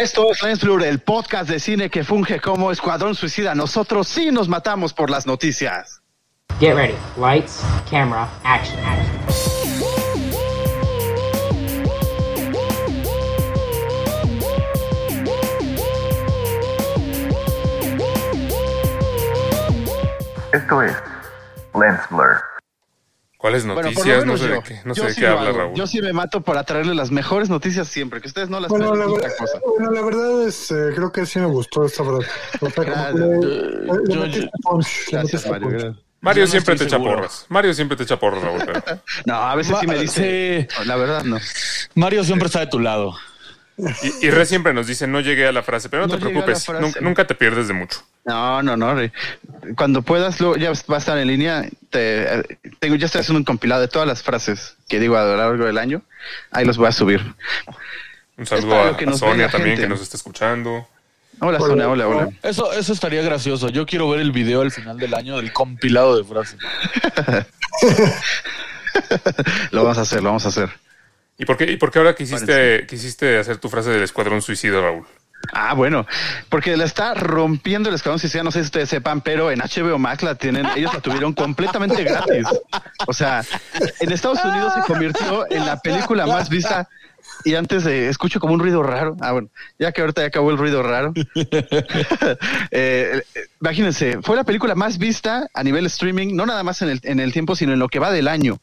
Esto es Lens Blur, el podcast de cine que funge como Escuadrón Suicida. Nosotros sí nos matamos por las noticias. Get ready. Lights, camera, action, action. Esto es Lens Blur. ¿Cuáles Bueno, noticias? no menos sé yo. de qué, no sé Yo de sí qué habla. Raúl. Yo sí me mato por atraerle las mejores noticias siempre, que ustedes no las Bueno, traen la, ver- cosa. bueno, la verdad es, eh, creo que sí me gustó esta verdad. O sea, Gracias. yo- Gracias, Mario. gracias. No siempre te echa porras. Mario siempre te echa porras, Raúl. pero- No, a veces sí me dice. sí. La verdad, no. Mario siempre está de tu lado. Y, y Re siempre nos dice, no llegué a la frase, pero no, No te preocupes, nunca, nunca te pierdes de mucho. No, no, no. re- Cuando puedas, luego ya va a estar en línea. Te, tengo, ya estoy haciendo un compilado de todas las frases que digo a lo largo del año. Ahí los voy a subir. Un saludo a, lo Sonia también gente. que nos está escuchando. Hola, Hola. Sonia, hola, hola. Eso, eso estaría gracioso. Yo quiero ver el video al final del año del compilado de frases. Lo vamos a hacer, lo vamos a hacer. ¿Y por qué, y por qué ahora quisiste, quisiste hacer tu frase del escuadrón suicida, Raúl? Ah, bueno, porque la está rompiendo el Escuadrón Suicida, no sé si ustedes sepan, pero en HBO Max la tienen, ellos la tuvieron completamente gratis. O sea, en Estados Unidos se convirtió en la película más vista y antes de, escucho como un ruido raro. Ah, bueno, ya que ahorita ya acabó el ruido raro. Eh, imagínense, fue la película más vista a nivel streaming, no nada más en el, en el tiempo, sino en lo que va del año.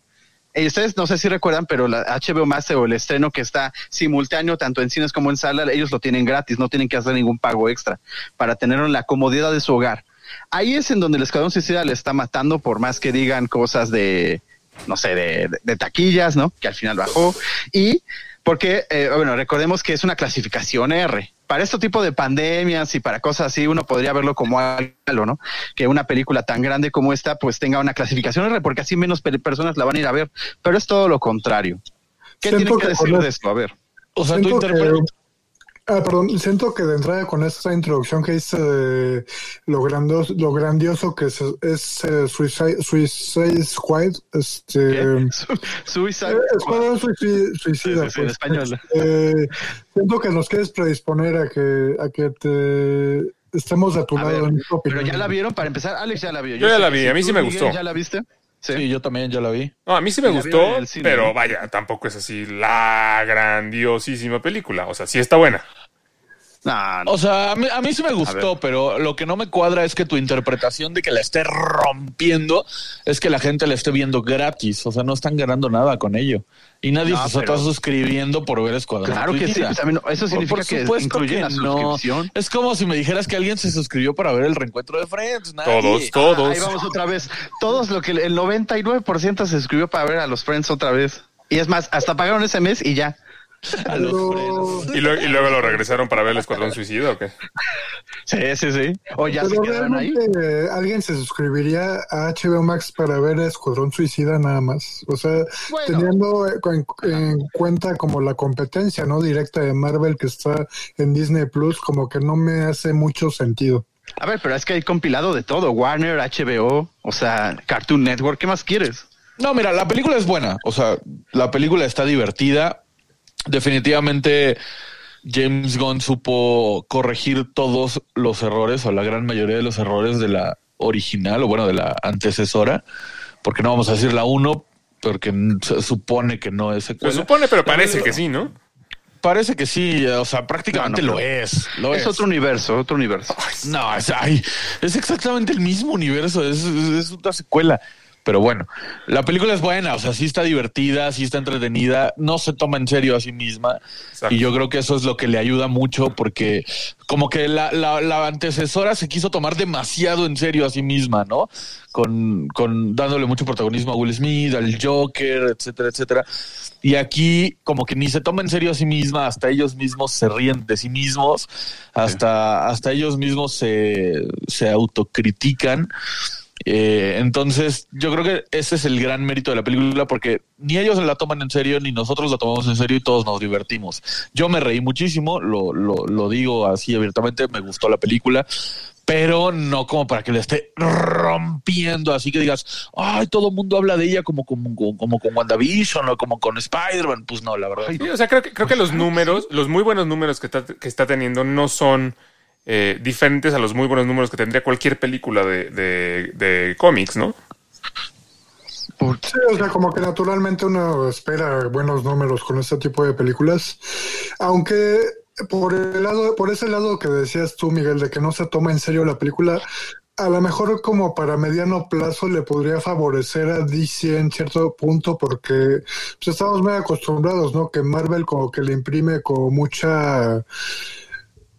Eh, ustedes no sé si recuerdan, pero la HBO Max o el estreno que está simultáneo tanto en cines como en sala, ellos lo tienen gratis, no tienen que hacer ningún pago extra para tenerlo en la comodidad de su hogar. Ahí es en donde el Escuadrón Suicida le está matando por más que digan cosas de, no sé, de, de- de taquillas, ¿no? Que al final bajó. Y porque, eh, bueno, recordemos que es una clasificación R. Para este tipo de pandemias y para cosas así, uno podría verlo como algo, ¿no? Que una película tan grande como esta, pues tenga una clasificación R, porque así menos pe- personas la van a ir a ver. Pero es todo lo contrario. ¿Qué Siento tienen que que decir de es- esto? A ver. O sea, tú interpretas. Ah, perdón, siento que de entrada con esta introducción que hice de lo grandioso, lo grandioso que es, es eh, Suicide, Suicide Squad, este. Su- Suicide. eh, Escuadrón Suicida, Sí, sí, sí, en pues, español. eh, siento que nos quieres predisponer a que, a que te estemos de tu A lado ver, en esta. Pero ya la vieron para empezar. Alex ya la vio. Yo ya la vi, a mí sí me Miguel, gustó. ¿Ya la viste? Sí, yo también ya la vi. No, a mí sí me la gustó, cine, pero vaya, tampoco es así la grandiosísima película. O sea, sí está buena. No, no. O sea, a mí, a mí sí me gustó, pero lo que no me cuadra es que tu interpretación de que la esté rompiendo es que la gente la esté viendo gratis. O sea, no están ganando nada con ello. Y nadie No, se pero- está suscribiendo por ver Escuadrón. Claro que sí. Pues, también, eso significa por que supuesto incluye que la no. suscripción. Es como si me dijeras que alguien se suscribió para ver el reencuentro de Friends. Nadie. Todos, todos. Ahí vamos otra vez. Todos lo que el 99% se suscribió para ver a los Friends otra vez. Y es más, hasta pagaron ese mes y ya. A los. ¿Y, luego- y luego lo regresaron para ver el escuadrón suicida o qué? Sí, sí, sí. O ya se Pero quedaron ahí. alguien se suscribiría a HBO Max para ver Escuadrón Suicida nada más. O sea, Bueno. teniendo en, en cuenta como la competencia no directa de Marvel que está en Disney Plus, como que no me hace mucho sentido. A ver, pero es que hay compilado de todo. Warner, HBO, o sea, Cartoon Network. ¿Qué más quieres? No, mira, la película es buena. O sea, la película está divertida. Definitivamente James Gunn supo corregir todos los errores o la gran mayoría de los errores de la original o bueno, de la antecesora. Porque no vamos a decir la uno, porque se supone que no es Se secuela. supone, pero parece que sí, ¿no? Parece que sí, o sea, prácticamente No, no, lo es. Lo Es es. otro universo, otro universo. No, es, ay, es exactamente el mismo universo, es, es, es una secuela. Pero bueno, la película es buena, o sea, sí está divertida, sí está entretenida, no se toma en serio a sí misma. Exacto. Y yo creo que eso es lo que le ayuda mucho porque como que la, la, la antecesora se quiso tomar demasiado en serio a sí misma, ¿no? Con, con dándole mucho protagonismo a Will Smith, al Joker, etcétera, etcétera. Y aquí como que ni se toma en serio a sí misma, hasta ellos mismos se ríen de sí mismos, hasta, hasta ellos mismos se, se autocritican. Eh, entonces, yo creo que ese es el gran mérito de la película porque ni ellos la toman en serio, ni nosotros la tomamos en serio y todos nos divertimos. Yo me reí muchísimo, lo, lo, lo digo así abiertamente, me gustó la película, pero no como para que le esté rompiendo, así que digas, ay, todo el mundo habla de ella como, como, como, con WandaVision o como con Spider-Man. Pues no, la verdad. Sí, o sea, creo que, creo que los números, los muy buenos números que está, que está teniendo no son eh, diferentes a los muy buenos números que tendría cualquier película de, de, de cómics, ¿no? Sí, o sea, como que naturalmente uno espera buenos números con este tipo de películas, aunque por el lado, por ese lado que decías tú, Miguel, de que no se toma en serio la película, a lo mejor como para mediano plazo le podría favorecer a DC en cierto punto porque pues, estamos muy acostumbrados, ¿no? Que Marvel como que le imprime como mucha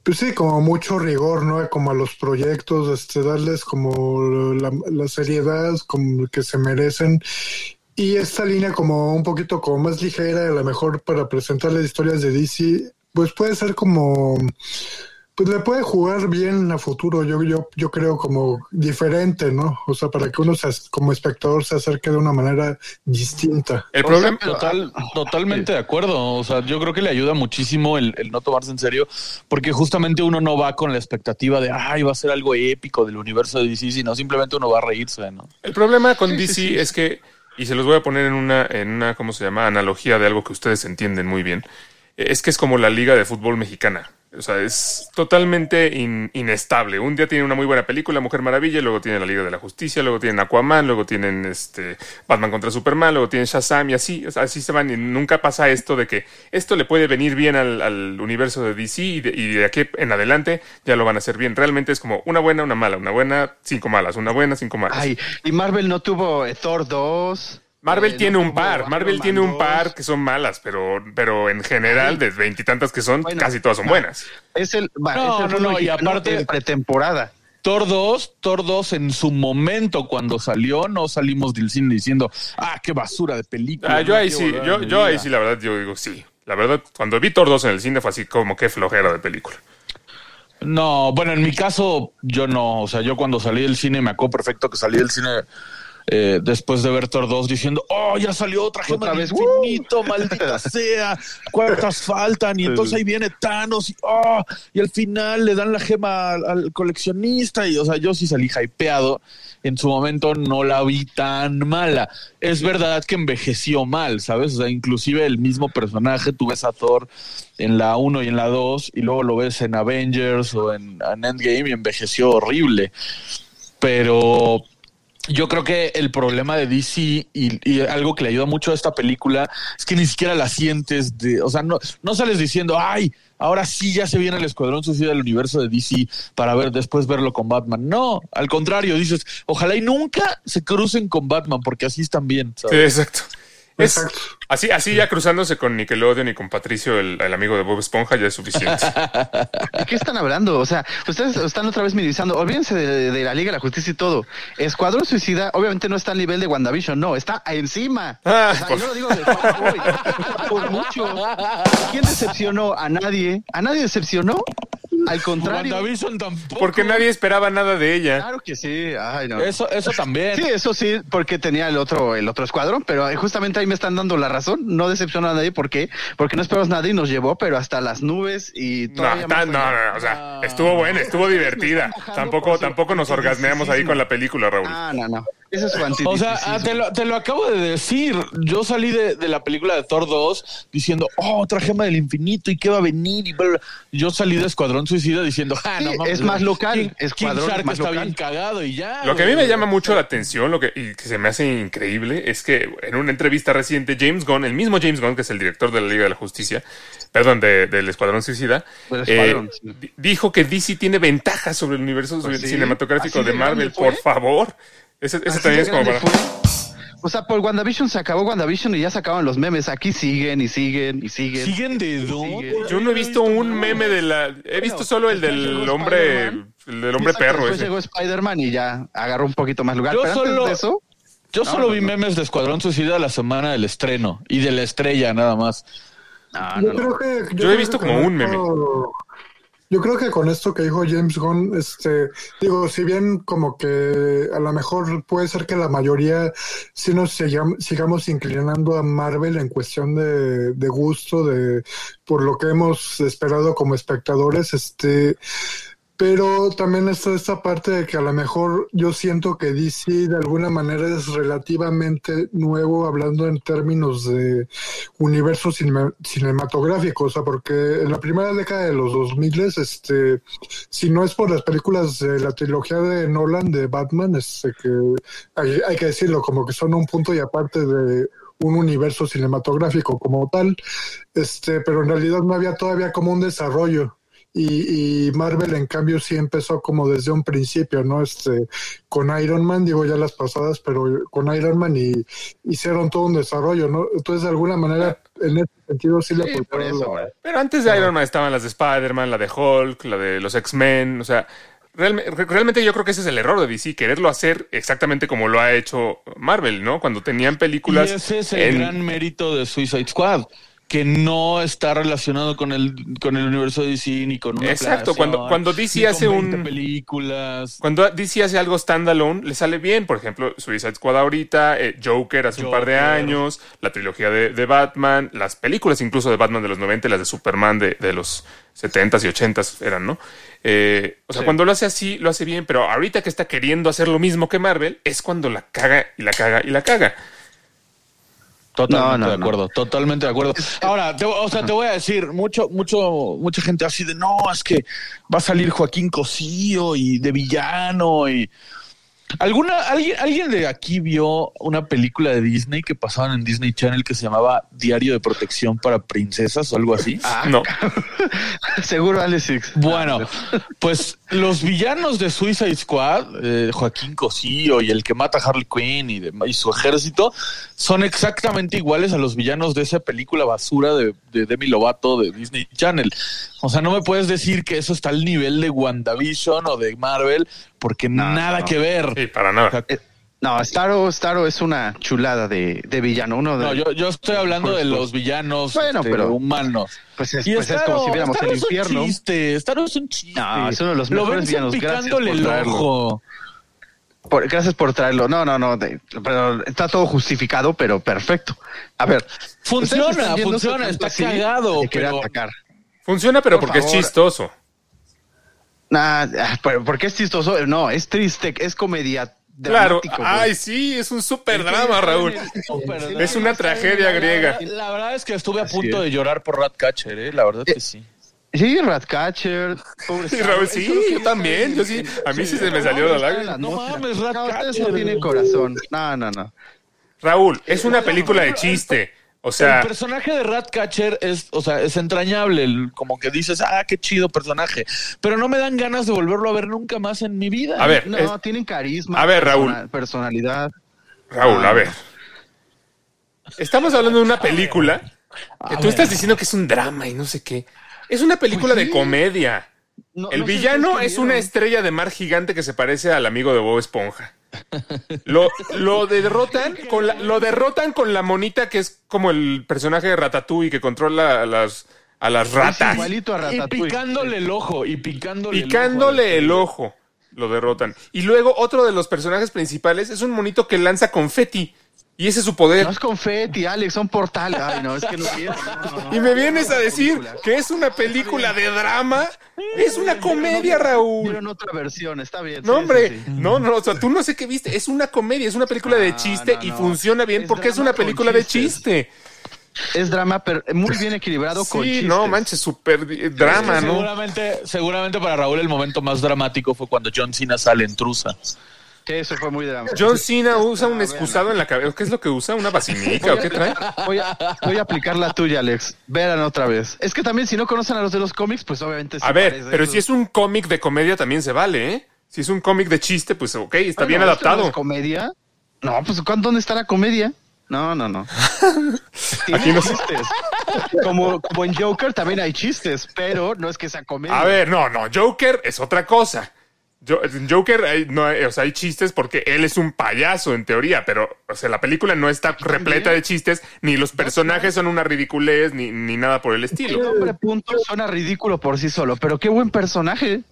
pues sí, como mucho rigor, ¿no? Como a los proyectos, este, darles como la, la seriedad como que se merecen. Y esta línea como un poquito como más ligera, a lo mejor para presentarles historias de DC, pues puede ser como, pues le puede jugar bien a futuro, yo, yo, yo creo como diferente, ¿no? O sea, para que uno se, como espectador se acerque de una manera distinta. El problema, Total, totalmente de acuerdo. O sea, yo creo que le ayuda muchísimo el, el no tomarse en serio, porque justamente uno no va con la expectativa de, ay, va a ser algo épico del universo de DC, sino simplemente uno va a reírse, ¿no? el problema con DC es que, y se los voy a poner en una, en una, ¿cómo se llama? Analogía de algo que ustedes entienden muy bien. Es que es como la liga de fútbol mexicana. O sea, es totalmente in- inestable. Un día tiene una muy buena película, Mujer Maravilla, luego tiene la Liga de la Justicia, luego tienen Aquaman, luego tienen este Batman contra Superman, luego tienen Shazam y así, así se van y nunca pasa esto de que esto le puede venir bien al, al universo de DC y de, y de aquí en adelante ya lo van a hacer bien. Realmente es como una buena, una mala, una buena, cinco malas, una buena, cinco malas. Ay, y Marvel no tuvo eh, Thor 2. Marvel eh, tiene no un par, Marvel Man tiene un 2. par que son malas, pero, pero en general, de veintitantas que son, Bueno, casi todas son no. buenas. Es el, No, es el no, no, y aparte- en pretemporada. Thor 2, Thor 2 en su momento cuando salió, no salimos del cine diciendo, ah, qué basura de película. Ah, yo ahí sí, yo, yo ahí vida". sí, la verdad, yo digo sí. La verdad, cuando vi Thor 2 en el cine fue así como que flojera de película. No, bueno, en mi caso, yo no. O sea, yo cuando salí del cine, me acuerdo perfecto que salí del cine eh, después de ver Thor 2 diciendo, oh, ya salió otra gema Otra vez, infinito, maldita sea, cuántas faltan, y entonces ahí viene Thanos, y, oh, y al final le dan la gema al, al coleccionista, y o sea, yo sí salí hypeado. En su momento no la vi tan mala. Es verdad que envejeció mal, ¿sabes? O sea, inclusive el mismo personaje, tú ves a Thor en la 1 y en la 2, y luego lo ves en Avengers o en, en Endgame y envejeció horrible. Pero yo creo que el problema de DC y, y algo que le ayuda mucho a esta película es que ni siquiera la sientes de, o sea, no, no sales diciendo, ay, ahora sí ya se viene el Escuadrón Suicida del universo de DC para ver después verlo con Batman. No, al contrario, dices, ojalá y nunca se crucen con Batman porque así están bien. Exacto. Es, así, así ya cruzándose con Nickelodeon y con Patricio, el, el amigo de Bob Esponja, ya es suficiente. ¿De qué están hablando? O sea, ustedes están otra vez minimizando. Olvídense de, de la Liga de la Justicia y todo. Escuadrón Suicida, obviamente no está al nivel de WandaVision, no, está encima. Ah, o sea, por- y no lo digo de por mucho. ¿Quién decepcionó? A nadie. ¿A nadie decepcionó? Al contrario. WandaVision tampoco. Porque nadie esperaba nada de ella. Claro que sí. Ay, no. Eso, eso también. Sí, eso sí, porque tenía el otro, el otro escuadrón, pero justamente ahí me están dando la razón. No decepcionó a nadie, ¿por qué? Porque no esperamos nada y nos llevó, pero hasta las nubes y No, tan- más no, allá. no, o sea, estuvo buena, estuvo divertida. Tampoco, tampoco nos orgasmeamos ahí con la película, Raúl. Ah, no, no. Eso es su O sea, ah, te lo, te lo acabo de decir. Yo salí de, de la película de Thor 2 diciendo, oh, otra gema del infinito y qué va a venir. Y bla, bla. Yo salí de Escuadrón Suicida diciendo, ah, Sí, no mames. es más local, King, King Escuadrón Shark más está local. bien cagado y ya. Lo que a mí me llama mucho la atención, lo que, y que se me hace increíble, es que en una entrevista reciente, James Gunn, el mismo James Gunn, que es el director de la Liga de la Justicia, perdón, de- del Escuadrón Suicida, eh, Escuadrón, sí. di- dijo que DC tiene ventajas sobre el universo Pues sí, cinematográfico así de Marvel, por favor. Ese, ese también es como para... fue. O sea, por WandaVision se acabó WandaVision y ya se acaban los memes. Aquí siguen y siguen y siguen. ¿Siguen de dónde? Siguen. Yo no he visto un meme de la... He visto solo el del hombre... El del hombre perro Después ese. llegó Spider-Man y ya agarró un poquito más lugar. Yo Pero antes de eso, Yo No, solo no, vi no. memes de Escuadrón Suicida la semana del estreno y de la estrella nada más. no, Yo no, no. creo que. Yo he creo visto que como un meme. Yo creo que con esto que dijo James Gunn, este, digo, si bien como que a lo mejor puede ser que la mayoría sí nos sigam- sigamos inclinando a Marvel en cuestión de, de gusto, de por lo que hemos esperado como espectadores, este, pero también está esta parte de que a lo mejor yo siento que DC de alguna manera es relativamente nuevo hablando en términos de universo cine- cinematográfico, o sea, porque en la primera década de los 2000, este, si no es por las películas de la trilogía de Nolan de Batman, este, que hay, hay que decirlo, como que son un punto y aparte de un universo cinematográfico como tal, este, pero en realidad no había todavía como un desarrollo. Y, y Marvel en cambio sí empezó como desde un principio, ¿no? Este, con Iron Man, digo ya las pasadas, pero con Iron Man y hicieron todo un desarrollo, ¿no? Entonces de alguna manera en ese sentido sí, le Sí, por apoyaron eso, la-. Pero antes de Iron Man estaban las de Spider-Man, la de Hulk, la de los X-Men, o sea, realme- re- realmente yo creo que ese es el error de DC, quererlo hacer exactamente como lo ha hecho Marvel, ¿no? Cuando tenían películas Y ese es el en- gran mérito de Suicide Squad, que no está relacionado con el, con el universo de DC ni con una Exacto, cuando- cuando DC hace 20 un- películas. Cuando DC hace algo standalone, le sale bien. Por ejemplo, Suicide Squad ahorita, eh, Joker hace un par de años, la trilogía de, de Batman, las películas incluso de Batman de los 90 y las de Superman de, de los 70s y 80s eran, ¿no? Eh, o sea, Sí. cuando lo hace así, lo hace bien, pero ahorita que está queriendo hacer lo mismo que Marvel, es cuando la caga y la caga y la caga. Totalmente No, no, de no. acuerdo, totalmente de acuerdo. Ahora, te- o sea, te voy a decir, mucho, mucho, mucha gente así de no, es que va a salir Joaquín Cosío y de villano y alguna, alguien, alguien de aquí vio una película de Disney que pasaban en Disney Channel que se llamaba Diario de Protección para Princesas o algo así. Ah, No. Seguro, Alexix. Bueno, pues los villanos de Suicide Squad, eh, Joaquín Cosío y el que mata a Harley Quinn y, de- y su ejército, son exactamente iguales a los villanos de esa película basura de, de Demi Lovato de Disney Channel. O sea, no me puedes decir que eso está al nivel de WandaVision o de Marvel, porque No, nada no. que ver. Sí, para nada. Eh, No, Starro, Starro es una chulada de, de villano. Uno de, No, yo, yo estoy hablando de los villanos Bueno, este, pero- humanos. pues es, Y pues es como si viéramos el es un infierno. chiste, Starro es un chiste. No, es uno de los Lo mejores villanos. Gracias picándole por el ojo. Por- gracias por traerlo. No, no, no. de- pero está todo justificado, pero perfecto. A ver. Funciona, funciona, está cagado, pero- atacar. Funciona, pero Por porque es chistoso. Nah, ah, pero- ¿Por qué es chistoso? No, es triste, es comedia. Claro. Ay, sí, es un super drama, Raúl. Es una tragedia griega. La verdad es que estuve a Así punto es. de llorar por Ratcatcher, ¿eh? La verdad que sí. Sí, Ratcatcher. pobre Sí, Raúl, sí, yo también, yo sí, a mí sí se me no, salió la lágrima. No mames, ustedes no Ratcatcher. tienen corazón. No, no, no. Raúl, es una película de chiste. O sea, el personaje de Ratcatcher es, o sea, es entrañable, el- como que dices, ah, qué chido personaje, pero no me dan ganas de volverlo a ver nunca más en mi vida. a ver, No, es- tienen carisma. A ver, Raúl. persona- Personalidad. Raúl, Ah. a ver. Estamos hablando de una película que tú ver. estás diciendo que es un drama y no sé qué. Es una película Pues de comedia. No- El no villano es una estrella de mar gigante que se parece al amigo de Bob Esponja. Lo, lo derrotan con la, lo derrotan con la monita que es como el personaje de Ratatouille que controla a las, a las Es ratas. igualito a y Ratatouille. picándole el ojo, y picándole, Picándole el el ojo. ojo. Lo derrotan. Y luego otro de los personajes principales es un monito que lanza confeti. Y ese es su poder. No es confeti, Alex, son portales. Ay, no, es que no quiero. no, no, no. Y me vienes a decir Película. que es una película de drama. Es una comedia, Raúl. Vieron otra versión, está bien. No, sí, hombre, sí, sí. no, no, o sea, tú no sé qué viste. Es una comedia, es una película de chiste no, y no. funciona bien Es porque es una con película de chiste. Es drama, pero muy bien equilibrado con Sí, chistes. no manches, súper di- drama, ¿no? Seguramente, seguramente para Raúl el momento más dramático fue cuando John Cena sale en Trusa. Sí, eso fue muy dramático. John Cena usa un Ah, excusado en la cabeza. ¿Qué es lo que usa? ¿Una vacinica o qué trae? Voy a, voy a aplicar la tuya, Alex. Verán otra vez. Es que también si no conocen a los de los cómics, pues obviamente sí A ver, pero eso. si es un cómic de comedia también se vale, ¿eh? Si es un cómic de chiste, pues ok, está Bueno, bien ¿esto no adaptado. es comedia? No, pues ¿cuán- ¿dónde está la comedia? No, no, no. Aquí no- chistes. Como, como en Joker también hay chistes, pero no es que sea comedia. A ver, no, no, Joker es otra cosa. Yo- en Joker hay, no, hay- o sea, hay chistes porque él es un payaso en teoría, pero o sea, la película no está repleta de chistes, ni los personajes son una ridiculez, ni, ni nada por el El estilo. nombre punto suena ridículo por sí solo, pero qué buen personaje.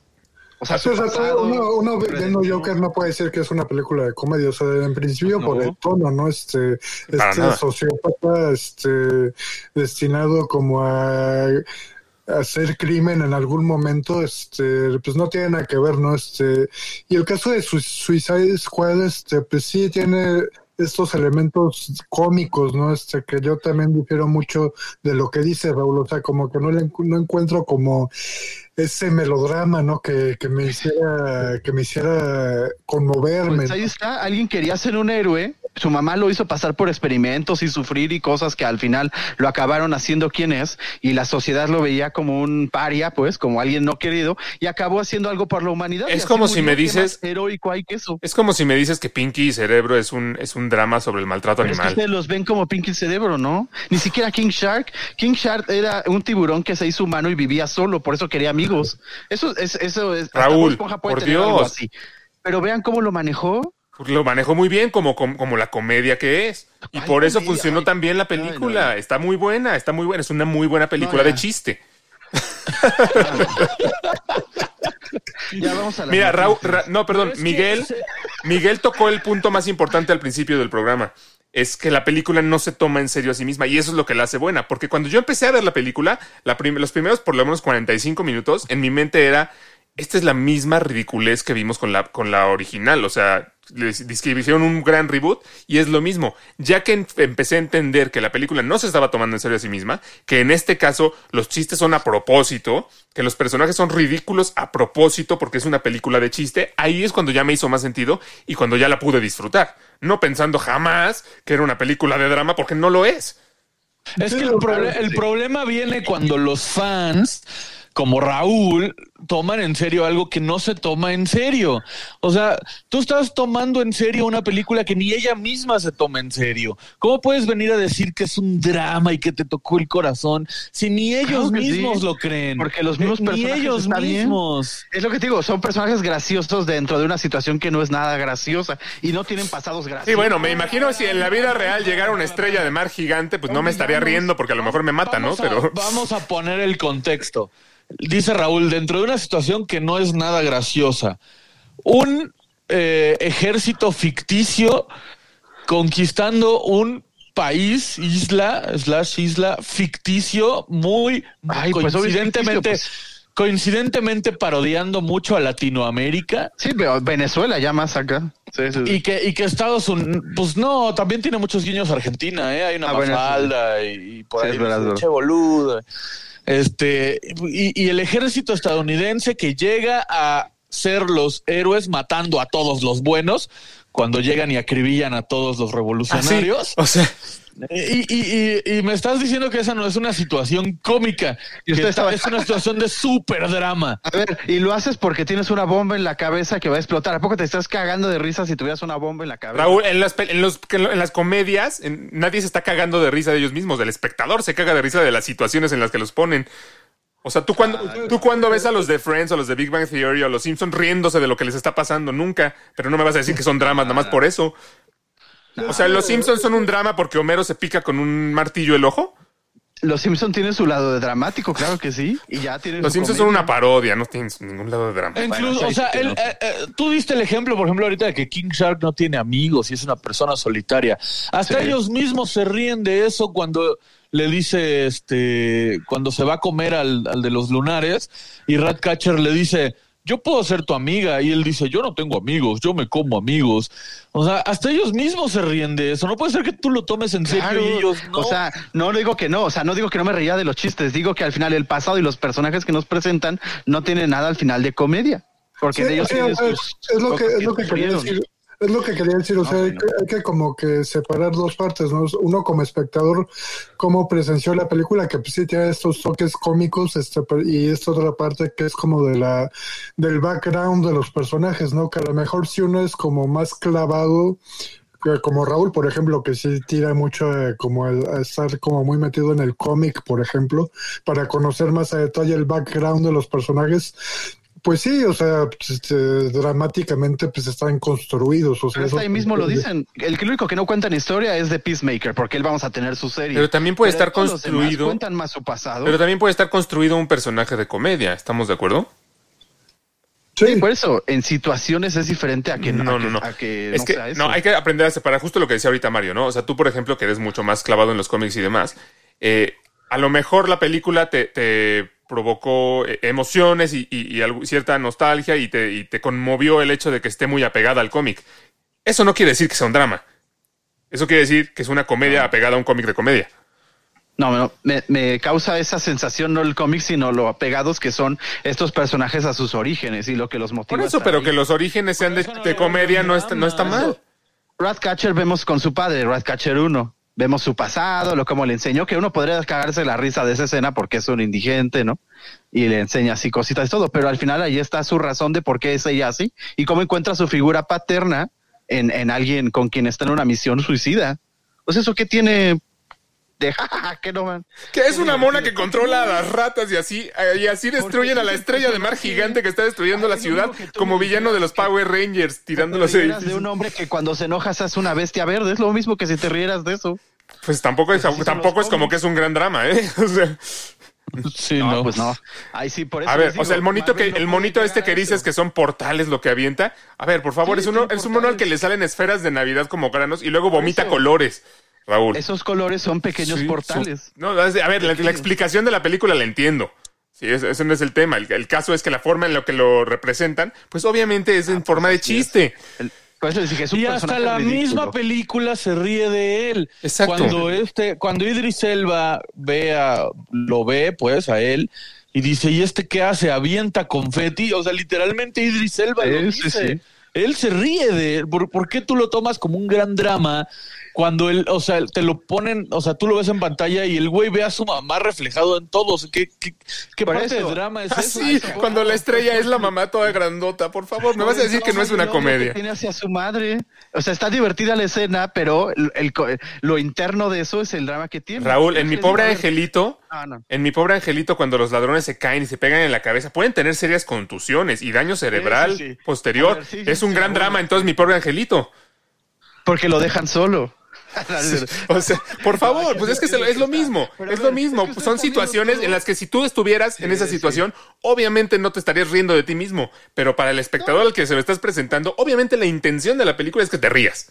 O sea, Sí, su o sea, pasado, uno, uno viendo. Joker no puede decir que es una película de comedia, o sea, en principio No. por el tono, ¿no? Este, este sociópata, este, destinado como a hacer crimen en algún momento, este, pues no tiene nada que ver, ¿no? Este, y el caso de Su- Suicide Squad, este, pues sí tiene estos elementos cómicos, ¿no? Este, que yo también difiero mucho de lo que dice Raúl, o sea, como que no le no encuentro como ese melodrama, ¿no? Que, que me hiciera, que me hiciera conmoverme. Pues ahí está, alguien quería ser un héroe, su mamá lo hizo pasar por experimentos y sufrir y cosas que al final lo acabaron haciendo quien es y la sociedad lo veía como un paria, pues, como alguien no querido y acabó haciendo algo por la humanidad. Es Y como si me ¿Qué dices- heroico hay que eso. Es como si me dices que Pinky y Cerebro es un, es un drama sobre el maltrato Pero es que animal. ustedes los ven como Pinky Cerebro, ¿no? Ni siquiera King Shark. King Shark era un tiburón que se hizo humano y vivía solo, por eso quería amigos. Eso es, eso es. Raúl, por Dios. Pero vean cómo lo manejó. Lo manejó muy bien como, como, como la comedia que es. Y por eso comedia, funcionó ay. tan bien la película. no. Está muy buena, está muy buena. Es una muy buena película de chiste. Ya vamos a la Mira, Raúl, Ra- no, perdón, que Miguel, Miguel tocó el punto más importante al principio del programa. Es que la película no se toma en serio a sí misma y eso es lo que la hace buena. Porque cuando yo empecé a ver la película, la prim- los primeros por lo menos 45 minutos, en mi mente era, esta es la misma ridiculez que vimos con la, con la original. O sea, hicieron un gran reboot y es lo mismo. Ya que empecé a entender que la película no se estaba tomando en serio a sí misma, que en este caso los chistes son a propósito, que los personajes son ridículos a propósito porque es una película de chiste, ahí es cuando ya me hizo más sentido y cuando ya la pude disfrutar. No pensando jamás que era una película de drama porque no lo es. Es que el, proble- problema viene cuando los fans, como Raúl, toman en serio algo que no se toma en serio. O sea, tú estás tomando en serio una película que ni ella misma se toma en serio. ¿Cómo puedes venir a decir que es un drama y que te tocó el corazón si ni ellos Claro mismos sí, lo creen? porque los mismos ni personajes ellos está bien. mismos. Es lo que te digo, son personajes graciosos dentro de una situación que no es nada graciosa y no tienen pasados graciosos. Sí, bueno, me imagino si en la vida real llegara una estrella de mar gigante, pues no me estaría riendo porque a lo mejor me mata, ¿no? Pero vamos a poner el contexto. Dice Raúl, dentro de una situación que no es nada graciosa, un eh, ejército ficticio conquistando un país, isla, slash isla, ficticio, muy Ay, pues, coincidentemente, ficticio, coincidentemente parodiando mucho a Latinoamérica. Sí, pero Venezuela ya más acá. Sí, sí. Y que, y que Estados Unidos, pues no, también tiene muchos guiños a Argentina, ¿eh? Hay una Ah, mafalda y, y por ahí es verdad, es dice, verdad. "Che, boludo". Este, y, y el ejército estadounidense que llega a ser los héroes matando a todos los buenos cuando llegan y acribillan a todos los así, revolucionarios. o sea, Y, y- y- y me estás diciendo que esa no es una situación cómica, Y usted esta- estaba- es una situación de súper drama. A ver, y lo haces porque tienes una bomba en la cabeza que va a explotar. ¿A poco te estás cagando de risa si tuvieras una bomba en la cabeza? Raúl, en las, pel- en los- en las comedias en- nadie se está cagando de risa de ellos mismos, del espectador se caga de risa de las situaciones en las que los ponen. O sea, ¿tú cuando, tú cuando ves a los de Friends o los de Big Bang Theory o los Simpsons riéndose de lo que les está pasando, nunca. Pero no me vas a decir que son dramas, nada más por eso. O sea, ¿los Simpsons son un drama porque Homero se pica con un martillo el ojo? Los Simpson tienen su lado de dramático, claro que sí. Y ya tienen Los su Simpsons son una parodia, no tienen ningún lado de drama. Incluso, Bueno, o sea, sí, el- no. eh, eh, tú diste el ejemplo, por ejemplo, ahorita de que King Shark no tiene amigos y es una persona solitaria. Hasta Sí. ellos mismos se ríen de eso cuando le dice, este, cuando se va a comer al, al de los lunares y Ratcatcher le dice, yo puedo ser tu amiga y él dice, yo no tengo amigos, yo me como amigos. O sea, hasta ellos mismos se ríen de eso. No puede ser que tú lo tomes en serio Claro. y ellos no. O sea, no digo que no, o sea, no digo que no me reía de los chistes, digo que al final el pasado y los personajes que nos presentan no tienen nada al final de comedia. Porque Sí, de ellos sí, tienen o sea, sus es lo que es lo que quería decir es lo que quería decir o sea hay, que, hay que como que separar dos partes no uno como espectador cómo presenció la película que pues sí tiene estos toques cómicos este y esta otra parte que es como de la del background de los personajes no que a lo mejor si uno es como más clavado como Raúl, por ejemplo, que sí tira mucho eh, como el, a estar como muy metido en el cómic, por ejemplo, para conocer más a detalle el background de los personajes. Pues sí, o sea, pues, este, dramáticamente pues están construidos. O sea, Pero ahí mismo lo dicen. El único que no cuenta en historia es de Peacemaker, porque él vamos a tener su serie. Pero también puede estar todos los demás construido- Cuentan más su pasado. Pero también puede estar construido un personaje de comedia, ¿estamos de acuerdo? Sí, Sí, por eso, en situaciones es diferente a que no, No, a no, que- no. a que es no que sea eso. no, hay que aprender a separar justo lo que decía ahorita Mario, ¿no? O sea, tú, por ejemplo, que eres mucho más clavado en los cómics y demás, eh, a lo mejor la película te, te, provocó eh, emociones y, y- y algo- cierta nostalgia y te, y te conmovió el hecho de que esté muy apegada al cómic. Eso no quiere decir que sea un drama. Eso quiere decir que es una comedia apegada a un cómic de comedia. No, no, me, me causa esa sensación no el cómic, sino lo apegados que son estos personajes a sus orígenes y lo que los motiva. Por eso, pero ahí. que los orígenes sean de, no comedia no está, no está mal. Ratcatcher vemos con su padre, Ratcatcher 1. Vemos su pasado, lo como le enseñó, que uno podría cagarse la risa de esa escena porque es un indigente, ¿no? Y le enseña así cositas y todo, pero al final ahí está su razón de por qué es ella así y cómo encuentra su figura paterna en, en alguien con quien está en una misión suicida. Pues eso que tiene de jajaja, que no man. Que es una mona que controla a las ratas y así, eh, y así destruyen a la estrella de mar gigante que está destruyendo la lo mismo ciudad como villano de los Power Rangers tirando los Te rieras de edificios. un hombre que cuando se enoja se hace una bestia verde, es lo mismo que si te rieras de eso. Pues tampoco es, Pues tampoco es como que es un gran drama, ¿eh? O sea, Sí, No, no. pues no. Ahí sí, por eso. a ver, digo, o sea, el monito que Marvel no el monito este que dices eso. que son portales lo que avienta. A ver, por favor, Sí, es, un, son es un mono al que le salen esferas de Navidad como granos y luego vomita colores, Raúl. Esos colores son pequeños Sí, portales. son- no, de- a ver, la, la explicación de la película la entiendo. Sí, ese, ese no es el tema. El, el caso es que la forma en la que lo representan, pues obviamente es en forma de Ah, así es. chiste. El- es un Y hasta la ridículo. misma película se ríe de él. Exacto. Cuando este, cuando Idris Elba ve a, lo ve, pues, a él, y dice, ¿y este qué hace? Avienta confeti. O sea, literalmente Idris Elba lo Sí, sí, dice. sí. Él se ríe de él. ¿Por, por qué tú lo tomas como un gran drama cuando él, o sea, te lo ponen, o sea, tú lo ves en pantalla y el güey ve a su mamá reflejado en todos? ¿Qué, qué, qué parte eso. de drama es Ah, eso? sí, cuando la estrella es la mamá toda grandota. Por favor, me vas a decir que no es una comedia. Tiene hacia su madre. O sea, está divertida la escena, pero el, lo interno de eso es el drama que tiene. Raúl, en mi pobre angelito, Ah, no. en mi pobre angelito, cuando los ladrones se caen y se pegan en la cabeza, pueden tener serias contusiones y daño cerebral sí, sí. posterior. Ver, es un gran drama, entonces mi pobre angelito. Porque lo dejan solo. O sea, por favor, pues es que es lo- es lo mismo, Pero es ver, lo mismo. es que usted Son situaciones todo. en las que si tú estuvieras en esa sí. situación, obviamente no te estarías riendo de ti mismo, pero para el espectador al que se lo estás presentando, obviamente la intención de la película es que te rías.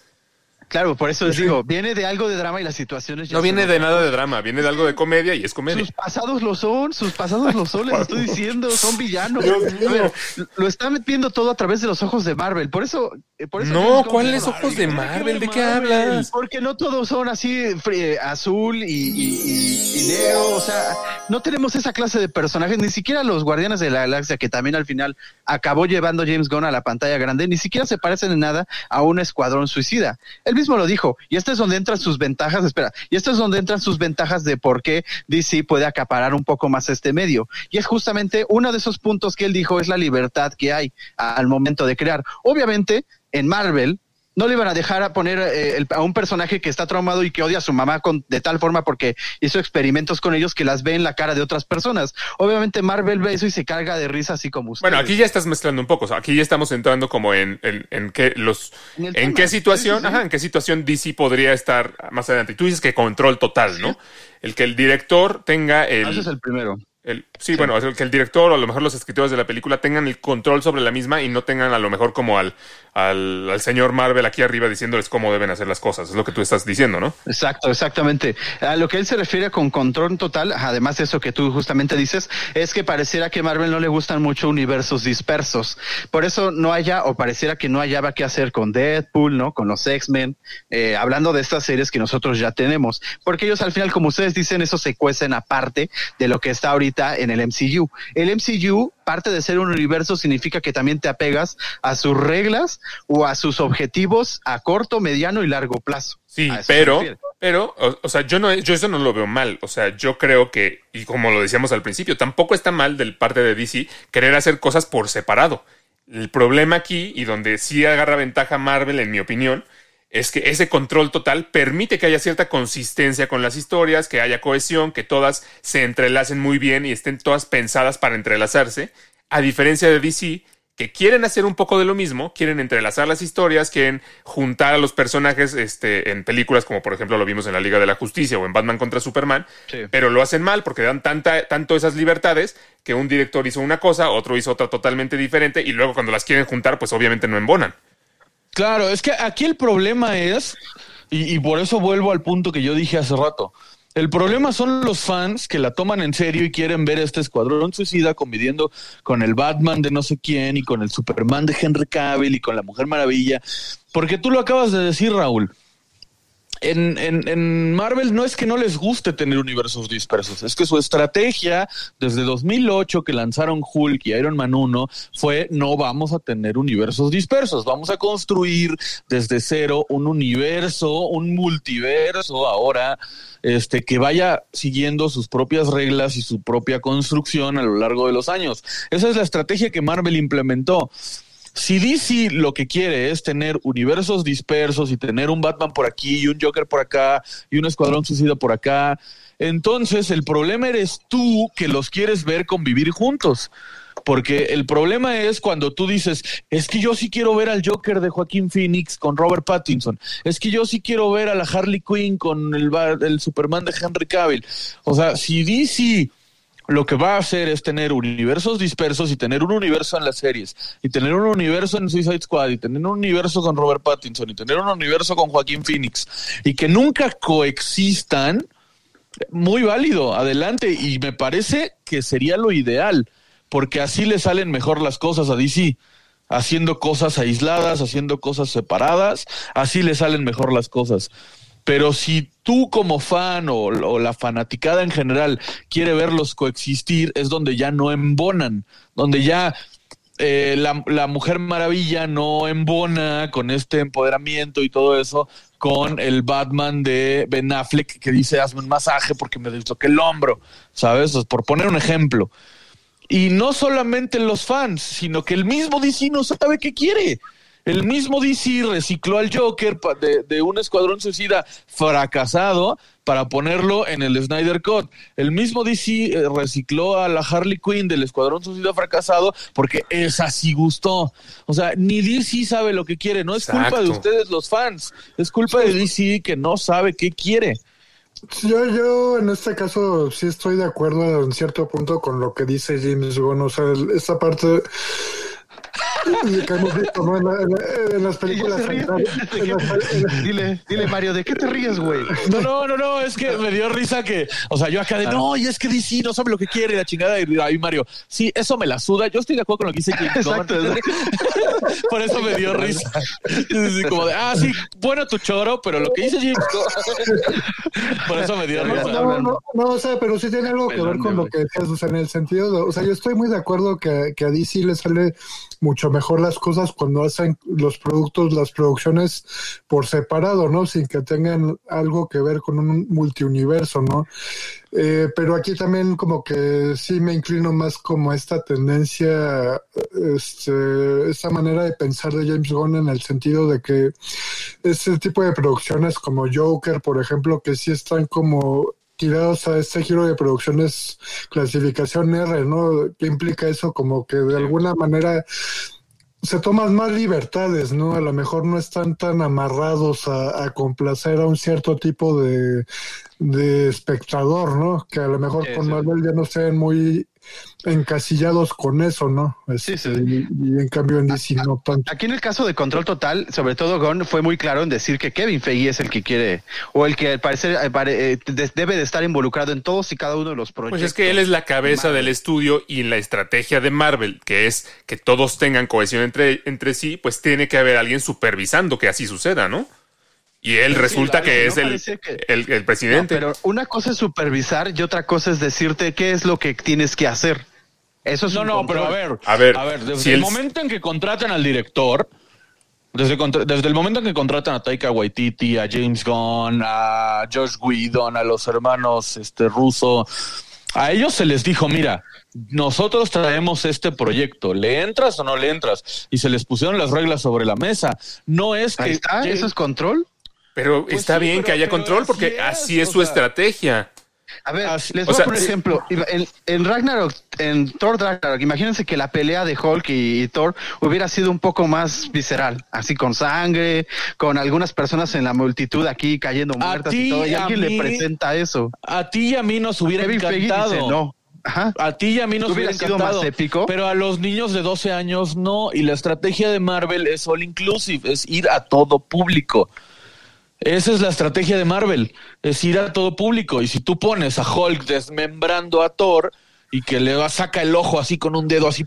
Claro, por eso les digo, viene de algo de drama y las situaciones ya No viene de nada de drama, viene de algo de comedia y es comedia. Sus pasados lo son, sus pasados lo son, les estoy diciendo, son villanos. A ver, lo están viendo todo a través de los ojos de Marvel, por eso, eh, por eso No, ¿cuáles ojos de Marvel? ¿De qué hablas? Porque no todos son así eh, azul y, y- y- y negro, o sea, no tenemos esa clase de personajes, ni siquiera los Guardianes de la Galaxia, que también al final acabó llevando James Gunn a la pantalla grande, ni siquiera se parecen en nada a un escuadrón suicida. Él mismo lo dijo, y esto es donde entran sus ventajas, espera, y esto es donde entran sus ventajas de por qué DC puede acaparar un poco más este medio. Y es justamente uno de esos puntos que él dijo es la libertad que hay al momento de crear. Obviamente, en Marvel, no le iban a dejar a poner eh, el- a un personaje que está traumado y que odia a su mamá con, de tal forma porque hizo experimentos con ellos que las ve en la cara de otras personas. Obviamente Marvel ve eso y se carga de risa así como usted. Bueno, aquí ya estás mezclando un poco. o sea, aquí ya estamos entrando como en, en, en qué los En qué situación, Sí, sí, sí. ajá, en qué situación DC podría estar más adelante. Y tú dices que control total, ¿no? El que el director tenga el, Ese es el primero. El- sí, bueno, el que el director o a lo mejor los escritores de la película tengan el control sobre la misma y no tengan a lo mejor como al, al, al señor Marvel aquí arriba diciéndoles cómo deben hacer las cosas. Es lo que tú estás diciendo, ¿no? Exacto, exactamente. A lo que él se refiere con control total, además de eso que tú justamente dices, es que pareciera que Marvel no le gustan mucho universos dispersos. Por eso no haya, o pareciera que no hallaba qué hacer con Deadpool, ¿no? Con los X-Men, eh, hablando de estas series que nosotros ya tenemos. Porque ellos al final, como ustedes dicen, eso se cuecen aparte de lo que está ahorita en el MCU. El MCU, parte de ser un universo, significa que también te apegas a sus reglas o a sus objetivos a corto, mediano y largo plazo. Sí, pero, pero, o, o sea, yo no, yo eso no lo veo mal. O sea, yo creo que, y como lo decíamos al principio, tampoco está mal del parte de DC querer hacer cosas por separado. El problema aquí, y donde sí agarra ventaja Marvel, en mi opinión, es que ese control total permite que haya cierta consistencia con las historias, que haya cohesión, que todas se entrelacen muy bien y estén todas pensadas para entrelazarse, a diferencia de DC, que quieren hacer un poco de lo mismo, quieren entrelazar las historias, quieren juntar a los personajes este, en películas como por ejemplo lo vimos en la Liga de la Justicia o en Batman contra Superman, Sí. pero lo hacen mal porque dan tanta, tanto esas libertades que un director hizo una cosa, otro hizo otra totalmente diferente y luego cuando las quieren juntar pues obviamente no embonan. Claro, es que aquí el problema es, y, y por eso vuelvo al punto que yo dije hace rato, El problema son los fans que la toman en serio y quieren ver este escuadrón suicida conviviendo con el Batman de no sé quién y con el Superman de Henry Cavill y con la Mujer Maravilla. Porque tú lo acabas de decir, Raúl. En, en, en, Marvel no es que no les guste tener universos dispersos, es que su estrategia desde 2008 que lanzaron Hulk y Iron Man 1 fue no vamos a tener universos dispersos, vamos a construir desde cero un universo, un multiverso ahora, este que vaya siguiendo sus propias reglas y su propia construcción a lo largo de los años. Esa es la estrategia que Marvel implementó. Si DC lo que quiere es tener universos dispersos y tener un Batman por aquí y un Joker por acá y un Escuadrón Suicida por acá, entonces el problema eres tú que los quieres ver convivir juntos. Porque el problema es cuando tú dices, es que yo sí quiero ver al Joker de Joaquín Phoenix con Robert Pattinson, es que yo sí quiero ver a la Harley Quinn con el, el Superman de Henry Cavill. O sea, si DC lo que va a hacer es tener universos dispersos y tener un universo en las series y tener un universo en Suicide Squad y tener un universo con Robert Pattinson y tener un universo con Joaquín Phoenix y que nunca coexistan, muy válido, adelante y me parece que sería lo ideal porque así le salen mejor las cosas a DC haciendo cosas aisladas, haciendo cosas separadas, así le salen mejor las cosas. Pero si tú como fan o, la fanaticada en general quiere verlos coexistir, es donde ya no embonan, donde ya eh, la, Mujer Maravilla no embona con este empoderamiento y todo eso con el Batman de Ben Affleck que dice hazme un masaje porque me disloqué el hombro, ¿sabes? Por poner un ejemplo. Y no solamente los fans, sino que el mismo DC no sabe qué quiere. El mismo DC recicló al Joker de, un escuadrón suicida fracasado para ponerlo en el Snyder Cut. El mismo DC eh, recicló a la Harley Quinn del escuadrón suicida fracasado porque esa sí gustó. O sea, ni DC sabe lo que quiere. No es culpa de ustedes los fans. Es culpa de DC que no sabe qué quiere. Yo, yo en este caso sí estoy de acuerdo en cierto punto con lo que dice James Gunn. O sea, esta parte que hemos visto ¿no? en, las películas. dile, dile, Mario, ¿de qué te ríes, güey? No, no, no, no, es que me dio risa que, o sea, yo acá de, no, y es que DC no sabe lo que quiere, la chingada, y ahí Mario, sí, eso me la suda, yo estoy de acuerdo con lo que dice James Por eso me dio risa. como de, ah, sí, bueno tu choro, pero lo que dice James por eso me dio risa. No, no, no, o sea, pero sí tiene algo que ver con lo que decías, o sea, en el sentido de, o sea, yo estoy muy de acuerdo que, que a DC le sale mucho mejor las cosas cuando hacen los productos, las producciones por separado, ¿no? Sin que tengan algo que ver con un multiuniverso, ¿no? Eh, pero aquí también como que sí me inclino más como esta tendencia, este, esta manera de pensar de James Gunn en el sentido de que este tipo de producciones como Joker, por ejemplo, que sí están como tirados a este giro de producciones clasificación R, ¿no? ¿Qué implica eso? Como que de alguna manera se toman más libertades, ¿no? A lo mejor no están tan amarrados a, complacer a un cierto tipo de, de espectador, ¿no? Que a lo mejor con Marvel ya no sean muy encasillados con eso, ¿no? sí, este, sí. Y, en cambio en DC no tanto. Aquí en el caso de Control Total, sobre todo Gon fue muy claro en decir que Kevin Feige es el que quiere, o el que al parecer eh, eh, debe de estar involucrado en todos y cada uno de los proyectos. Pues es que él es la cabeza del estudio y la estrategia de Marvel, que es que todos tengan cohesión entre, entre sí, pues tiene que haber alguien supervisando que así suceda, ¿no? Y él resulta que es el, el, presidente. pero una cosa es supervisar y otra cosa es decirte qué es lo que tienes que hacer. Eso es no, no, pero a ver, a ver, a ver desde el, momento en que contratan al director, desde, desde el momento en que contratan a Taika Waititi, a James Gunn, a Josh Whedon, a los hermanos este ruso, a ellos se les dijo, mira, nosotros traemos este proyecto, ¿le entras o no le entras? Y se les pusieron las reglas sobre la mesa. No es que... ¿Eso es control? Pero pues está bien que haya control porque así es, su estrategia. A ver, les voy a poner ejemplo. En, en, Ragnarok, en Thor Ragnarok, imagínense que la pelea de Hulk y, Thor hubiera sido un poco más visceral, así con sangre, con algunas personas en la multitud aquí cayendo muertas y todo. Y alguien le presenta eso. A ti y a mí nos hubiera encantado. no. A ti y a mí nos hubiera sido más épico. Pero a los niños de 12 años no. Y la estrategia de Marvel es all inclusive, es ir a todo público. Esa es la estrategia de Marvel, es ir a todo público. Y si tú pones a Hulk desmembrando a Thor y que le va, saca el ojo así con un dedo así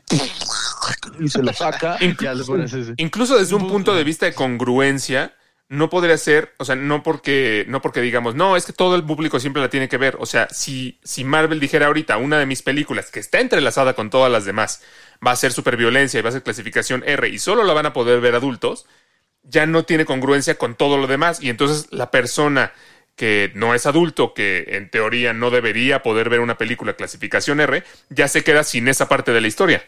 y se lo saca. Ya le pones ese. Incluso desde un punto de vista de congruencia, no podría ser, o sea, no porque, no porque digamos, no, es que todo el público siempre la tiene que ver. O sea, si, si Marvel dijera ahorita una de mis películas que está entrelazada con todas las demás, va a ser superviolencia y va a ser clasificación R y solo la van a poder ver adultos, ya no tiene congruencia con todo lo demás. Y entonces la persona que no es adulto, que en teoría no debería poder ver una película clasificación R, ya se queda sin esa parte de la historia.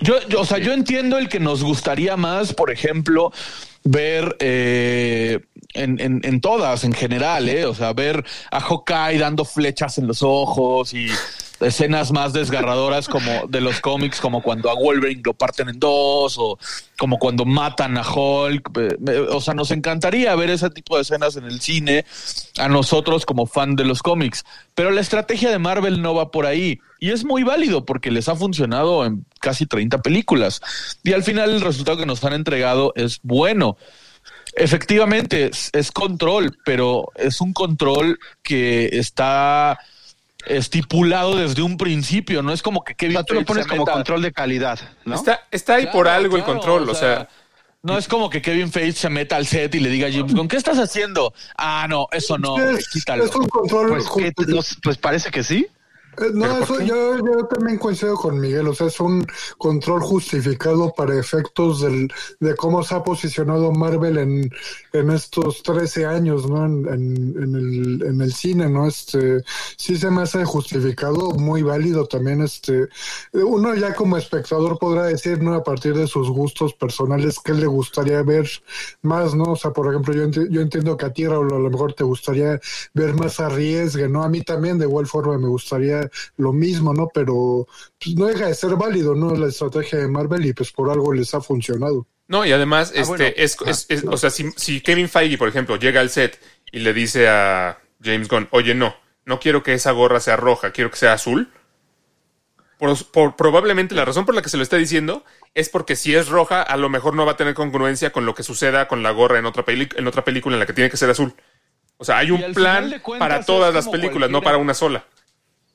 Yo, yo, o sea, yo entiendo el que nos gustaría más, por ejemplo, ver eh, en, en, en todas, en general, ¿eh? O sea, ver a Hawkeye dando flechas en los ojos y escenas más desgarradoras como de los cómics, como cuando a Wolverine lo parten en dos o como cuando matan a Hulk. Eh, O sea, nos encantaría ver ese tipo de escenas en el cine a nosotros como fan de los cómics. Pero la estrategia de Marvel no va por ahí. Y es muy válido porque les ha funcionado en casi 30 películas. Y al final el resultado que nos han entregado es bueno. Efectivamente, es, es control, pero es un control que está estipulado desde un principio. No es como que O Kevin sea, tú lo pones se como meta- control de calidad, ¿no? Está, está ahí Claro, por algo el control, o sea, no es como que Kevin Feige se meta al set y le diga a James Gunn, ¿qué estás haciendo? Ah, no, eso no, quítalo. es un control Pues, pues parece que sí. Eh, No, ¿Pero por eso yo, yo también coincido con Miguel, o sea, es un control justificado para efectos del, de cómo se ha posicionado Marvel en, en estos 13 años, ¿no? En, en, en el, en el cine, ¿no? Este, sí se me hace justificado, muy válido también, este, uno ya como espectador podrá decir, ¿no? A partir de sus gustos personales, qué le gustaría ver más, ¿no? O sea, por ejemplo, yo, enti- yo entiendo que a ti, Raúl, a lo mejor te gustaría ver más arriesgue, ¿no? A mí también, de igual forma, me gustaría lo mismo, ¿no? Pero pues, no deja de ser válido, ¿no? La estrategia de Marvel y pues por algo les ha funcionado. No, y además, Ah, este, bueno. es, es- es- o sea, si, si Kevin Feige, por ejemplo, llega al set y le dice a James Gunn, oye, no, no quiero que esa gorra sea roja, quiero que sea azul. Por, por- probablemente la razón por la que se lo está diciendo es porque si es roja, a lo mejor no va a tener congruencia con lo que suceda con la gorra en otra, peli- en otra película en la que tiene que ser azul. O sea, hay un plan cuentas para todas las películas, no para una sola.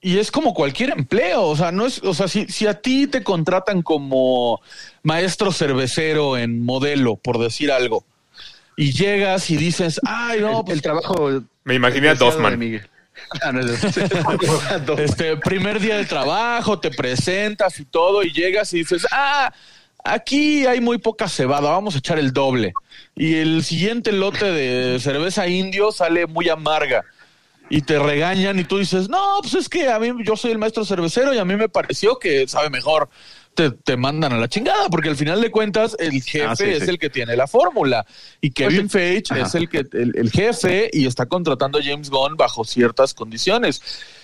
Y es como cualquier empleo, o sea, no es, o sea, si, si a ti te contratan como maestro cervecero en modelo, por decir algo, y llegas y dices, ay, no, el, pues el trabajo. Me imaginé a Doffman. Miguel. Ah, no, este primer día de trabajo, te presentas y todo, y llegas y dices, ah, aquí hay muy poca cebada, vamos a echar el doble. Y el siguiente lote de cerveza indio sale muy amarga. Y te regañan y tú dices, no, pues es que a mí yo soy el maestro cervecero y a mí me pareció que sabe mejor. Te, te mandan a la chingada, porque al final de cuentas el jefe Ah, sí, es sí. el que tiene la fórmula. Y Kevin Pues, Feige ajá. es el que el, el jefe y está contratando a James Gunn bajo ciertas condiciones.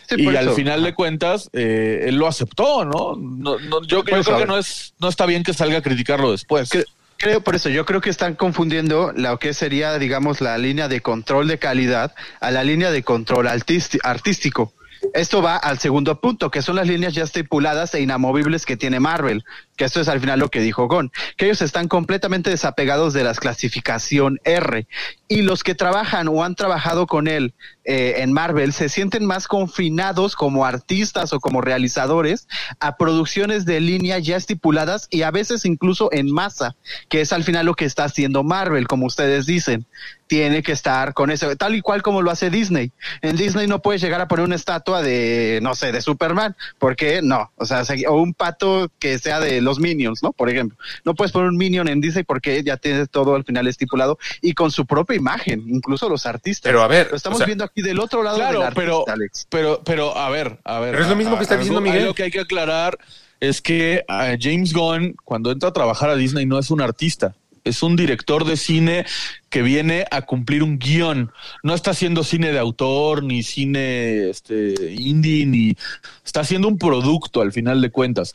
Sí, y al eso. final de cuentas, eh, él lo aceptó, ¿no? no, no yo, yo creo que no es, no está bien que salga a criticarlo después. Cre- Creo por eso, yo creo que están confundiendo lo que sería, digamos, la línea de control de calidad a la línea de control artístico. Esto va al segundo punto, que son las líneas ya estipuladas e inamovibles que tiene Marvel, que esto es al final lo que dijo Gon, que ellos están completamente desapegados de la clasificación R. Y los que trabajan o han trabajado con él eh, en Marvel se sienten más confinados como artistas o como realizadores a producciones de línea ya estipuladas y a veces incluso en masa, que es al final lo que está haciendo Marvel, como ustedes dicen. Tiene que estar con eso, tal y cual como lo hace Disney. En Disney no puedes llegar a poner una estatua de, no sé, de Superman, porque no, o sea, se- o un pato que sea de los Minions, ¿no? Por ejemplo, no puedes poner un Minion en Disney porque ya tienes todo al final estipulado y con su propia imagen, incluso los artistas. Pero a ver, lo estamos o sea- viendo aquí del otro lado Claro, del artista, pero, Alex. pero, pero, a ver, a ver. Pero es lo mismo a- que está algo- diciendo Miguel. Lo que hay que aclarar es que eh, James Gunn, cuando entra a trabajar a Disney, no es un artista. Es un director de cine que viene a cumplir un guion. No está haciendo cine de autor, ni cine este, indie, ni está haciendo un producto al final de cuentas.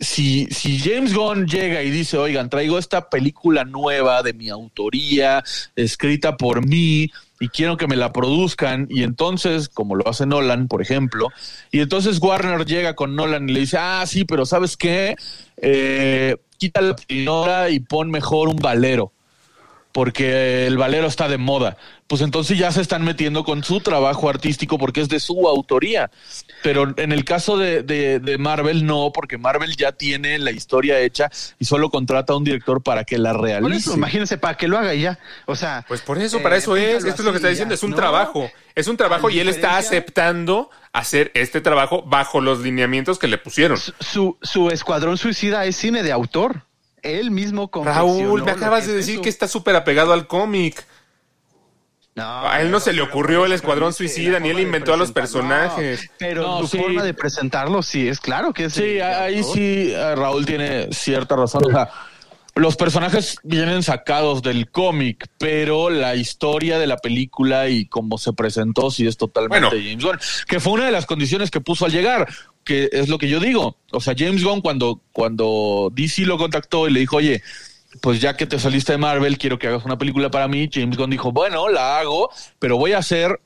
Si, si James Gunn llega y dice, oigan, traigo esta película nueva de mi autoría, escrita por mí, y quiero que me la produzcan, y entonces, como lo hace Nolan, por ejemplo, y entonces Warner llega con Nolan y le dice, ah, sí, pero ¿sabes qué? Eh, quita la señora y pon mejor un valero. porque el valero está de moda. Pues entonces ya se están metiendo con su trabajo artístico porque es de su autoría. Pero en el caso de, de, de Marvel, no, porque Marvel ya tiene la historia hecha y solo contrata a un director para que la Por realice. eso, imagínense, para que lo haga y ya. O sea. Pues por eso, eh, para eso es. Esto es lo que está diciendo. ya. Es un No, trabajo. Es un trabajo y él está aceptando hacer este trabajo bajo los lineamientos que le pusieron. Su, su, su Escuadrón Suicida es cine de autor. Él mismo Raúl, me acabas de decir eso. que está súper apegado al cómic. No, A él no se le ocurrió el Escuadrón Suicida, ni él inventó a los personajes. No, pero No, su sí. forma de presentarlo, sí, es claro que es. Sí, ahí sí eh, Raúl tiene cierta razón. O sea, los personajes vienen sacados del cómic, pero la historia de la película y cómo se presentó sí es totalmente Bueno. James Gunn, que fue una de las condiciones que puso al llegar, que es lo que yo digo. O sea, James Gunn cuando, cuando DC lo contactó y le dijo, oye, pues ya que te saliste de Marvel, quiero que hagas una película para mí, James Gunn dijo, bueno, la hago, pero voy a hacer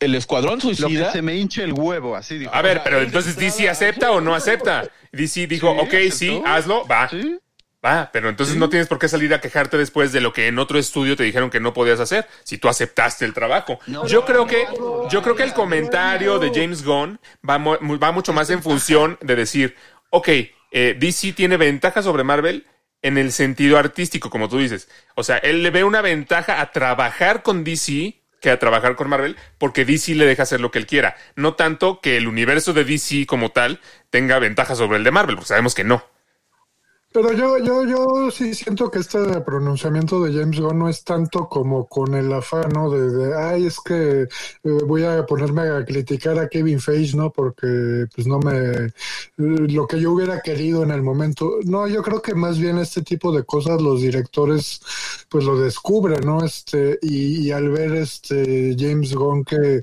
el Escuadrón Lo que Suicida. se me hinche el huevo, así dijo. A ver, pero entonces DC acepta o no acepta. DC dijo, Sí, ok, sí, hazlo, va. Sí. Va, pero entonces no tienes por qué salir a quejarte después de lo que en otro estudio te dijeron que no podías hacer, si tú aceptaste el trabajo. yo creo que, yo creo que el comentario de James Gunn va mucho más en función de decir, ok, eh, DC tiene ventaja sobre Marvel en el sentido artístico, como tú dices. O sea, él le ve una ventaja a trabajar con DC que a trabajar con Marvel, porque DC le deja hacer lo que él quiera. No tanto que el universo de DC como tal tenga ventaja sobre el de Marvel, porque sabemos que no. Pero yo, yo, yo sí siento que este pronunciamiento de James Gunn no es tanto como con el afán, ¿no? De, de, ay, es que eh, voy a ponerme a criticar a Kevin Feige, ¿no? Porque, pues, no me... eh, lo que yo hubiera querido en el momento. No, yo creo que más bien este tipo de cosas los directores, pues, lo descubren, ¿no? Este, y, y al ver este James Gunn que eh,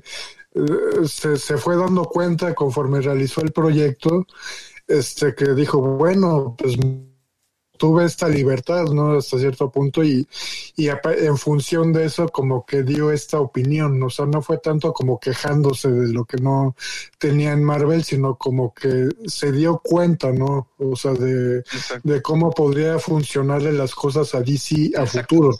se, se fue dando cuenta conforme realizó el proyecto, este, que dijo, bueno, pues tuve esta libertad, ¿no? Hasta cierto punto y, y en función de eso como que dio esta opinión, o sea, no fue tanto como quejándose de lo que no tenía en Marvel, sino como que se dio cuenta, ¿no? O sea, de, de cómo podría funcionarle las cosas a DC a Exacto. futuro.